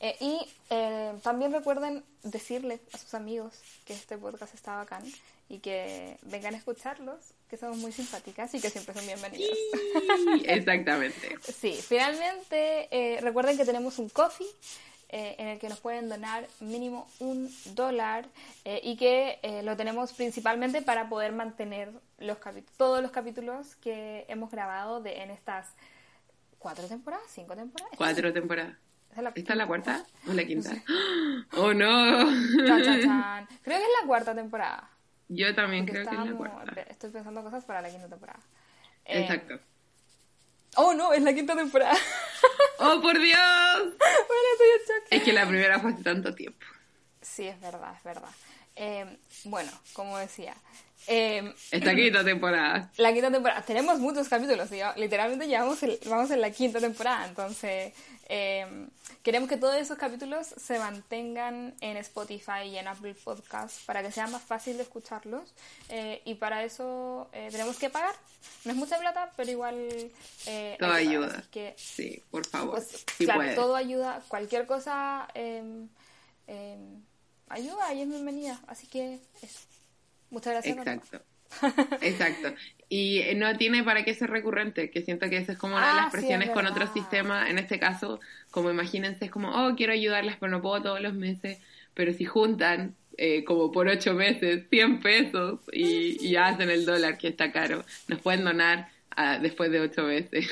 Eh, y también recuerden decirles a sus amigos que este podcast está bacán y que vengan a escucharlos, que somos muy simpáticas y que siempre son bienvenidos. *laughs* exactamente. sí, finalmente eh, recuerden que tenemos un coffee eh, en el que nos pueden donar mínimo un dólar eh, y que lo tenemos principalmente para poder mantener los todos los capítulos que hemos grabado de, en estas cuatro temporadas, cinco temporadas. Cuatro temporadas. ¿Esta es la, cuarta o la quinta? *gasps* ¡Oh, no! *laughs* Creo que es la cuarta temporada. Yo también creo que es la cuarta. Estoy pensando cosas para la quinta temporada. Exacto. Eh, oh, no, es la quinta temporada. *laughs* ¡Oh, por Dios! bueno, shock. Es que la primera fue hace tanto tiempo. Sí, es verdad, es verdad. Eh, bueno, como decía. Eh, Esta quinta temporada. *laughs* La quinta temporada. Tenemos muchos capítulos, literalmente ya vamos, vamos en la quinta temporada, entonces eh, queremos que todos esos capítulos se mantengan en Spotify y en Apple Podcasts para que sea más fácil de escucharlos. Eh, y para eso eh, tenemos que pagar. No es mucha plata, pero igual. todo ayuda. sí, por favor. Pues, claro, todo ayuda. Cualquier cosa em, em, ayuda y es bienvenida. Así que eso. Muchas gracias. Exacto. *laughs* Exacto. Y no tiene para qué ser recurrente, que siento que esa es como una de las ah, presiones con otro sistema. En este caso, como imagínense, es como, oh, quiero ayudarlas, pero no puedo todos los meses. Pero si juntan eh, como por ocho meses 100 pesos y, y, hacen el dólar, que está caro, nos pueden donar ah, después de ocho meses.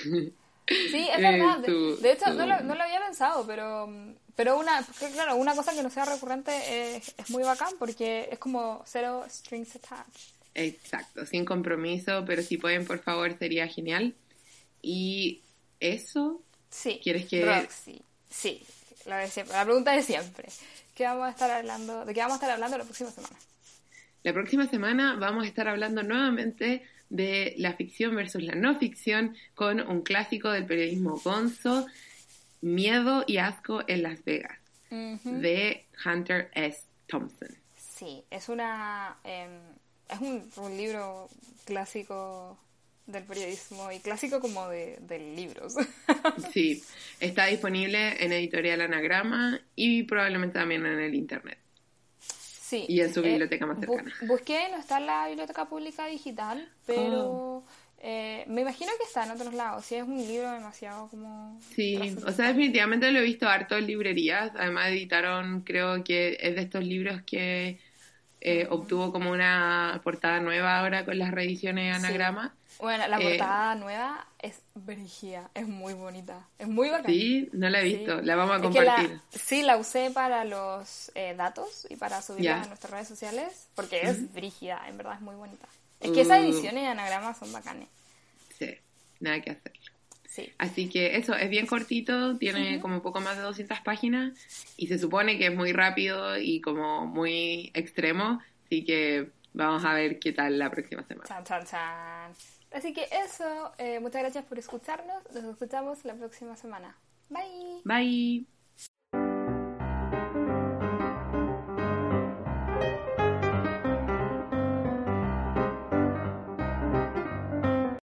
Sí, es *laughs* verdad. de, hecho, no, lo, no, lo, había pensado, pero, pero una, claro, una cosa que no sea recurrente es, es muy bacán porque es como cero strings attached. Exacto, sin compromiso, pero si pueden, por favor, sería genial. Y eso. Sí. ¿Quieres que.? Roxy. Sí, la, de siempre. la pregunta de siempre. ¿Qué vamos a estar hablando, ¿De qué vamos a estar hablando la próxima semana? La próxima semana vamos a estar hablando nuevamente de la ficción versus la no ficción con un clásico del periodismo gonzo, Miedo y Asco en Las Vegas, de Hunter S. Thompson. Sí, es una. Em, es un, libro clásico del periodismo y clásico como de, libros. *laughs* sí, está disponible en editorial Anagrama y probablemente también en el internet. Sí. Y en su eh, biblioteca más cercana. busqué, no está en la biblioteca pública digital, pero oh. eh, me imagino que está en otros lados. Si es un libro demasiado como... Sí, o sea, definitivamente lo he visto harto en librerías. Además editaron, creo que es de estos libros que eh, obtuvo como una portada nueva ahora con las reediciones Sí. anagrama. Bueno, la Eh, portada nueva es brígida, es muy bonita, es muy bacana. Sí, no la he Sí. visto, la vamos a la- compartir. sí, la usé para los eh, datos y para subirla a nuestras redes sociales, porque es brígida, en verdad es muy bonita. Es que esas Uh. ediciones de anagrama son bacanes. Sí, nada que hacer. Sí. Así que eso, es bien cortito, tiene como poco más de 200 páginas y se supone que es muy rápido y como muy extremo, así que vamos a ver qué tal la próxima semana. Chan, chan, chan. Así que eso, eh, muchas gracias por escucharnos. Nos escuchamos la próxima semana. Bye. Bye.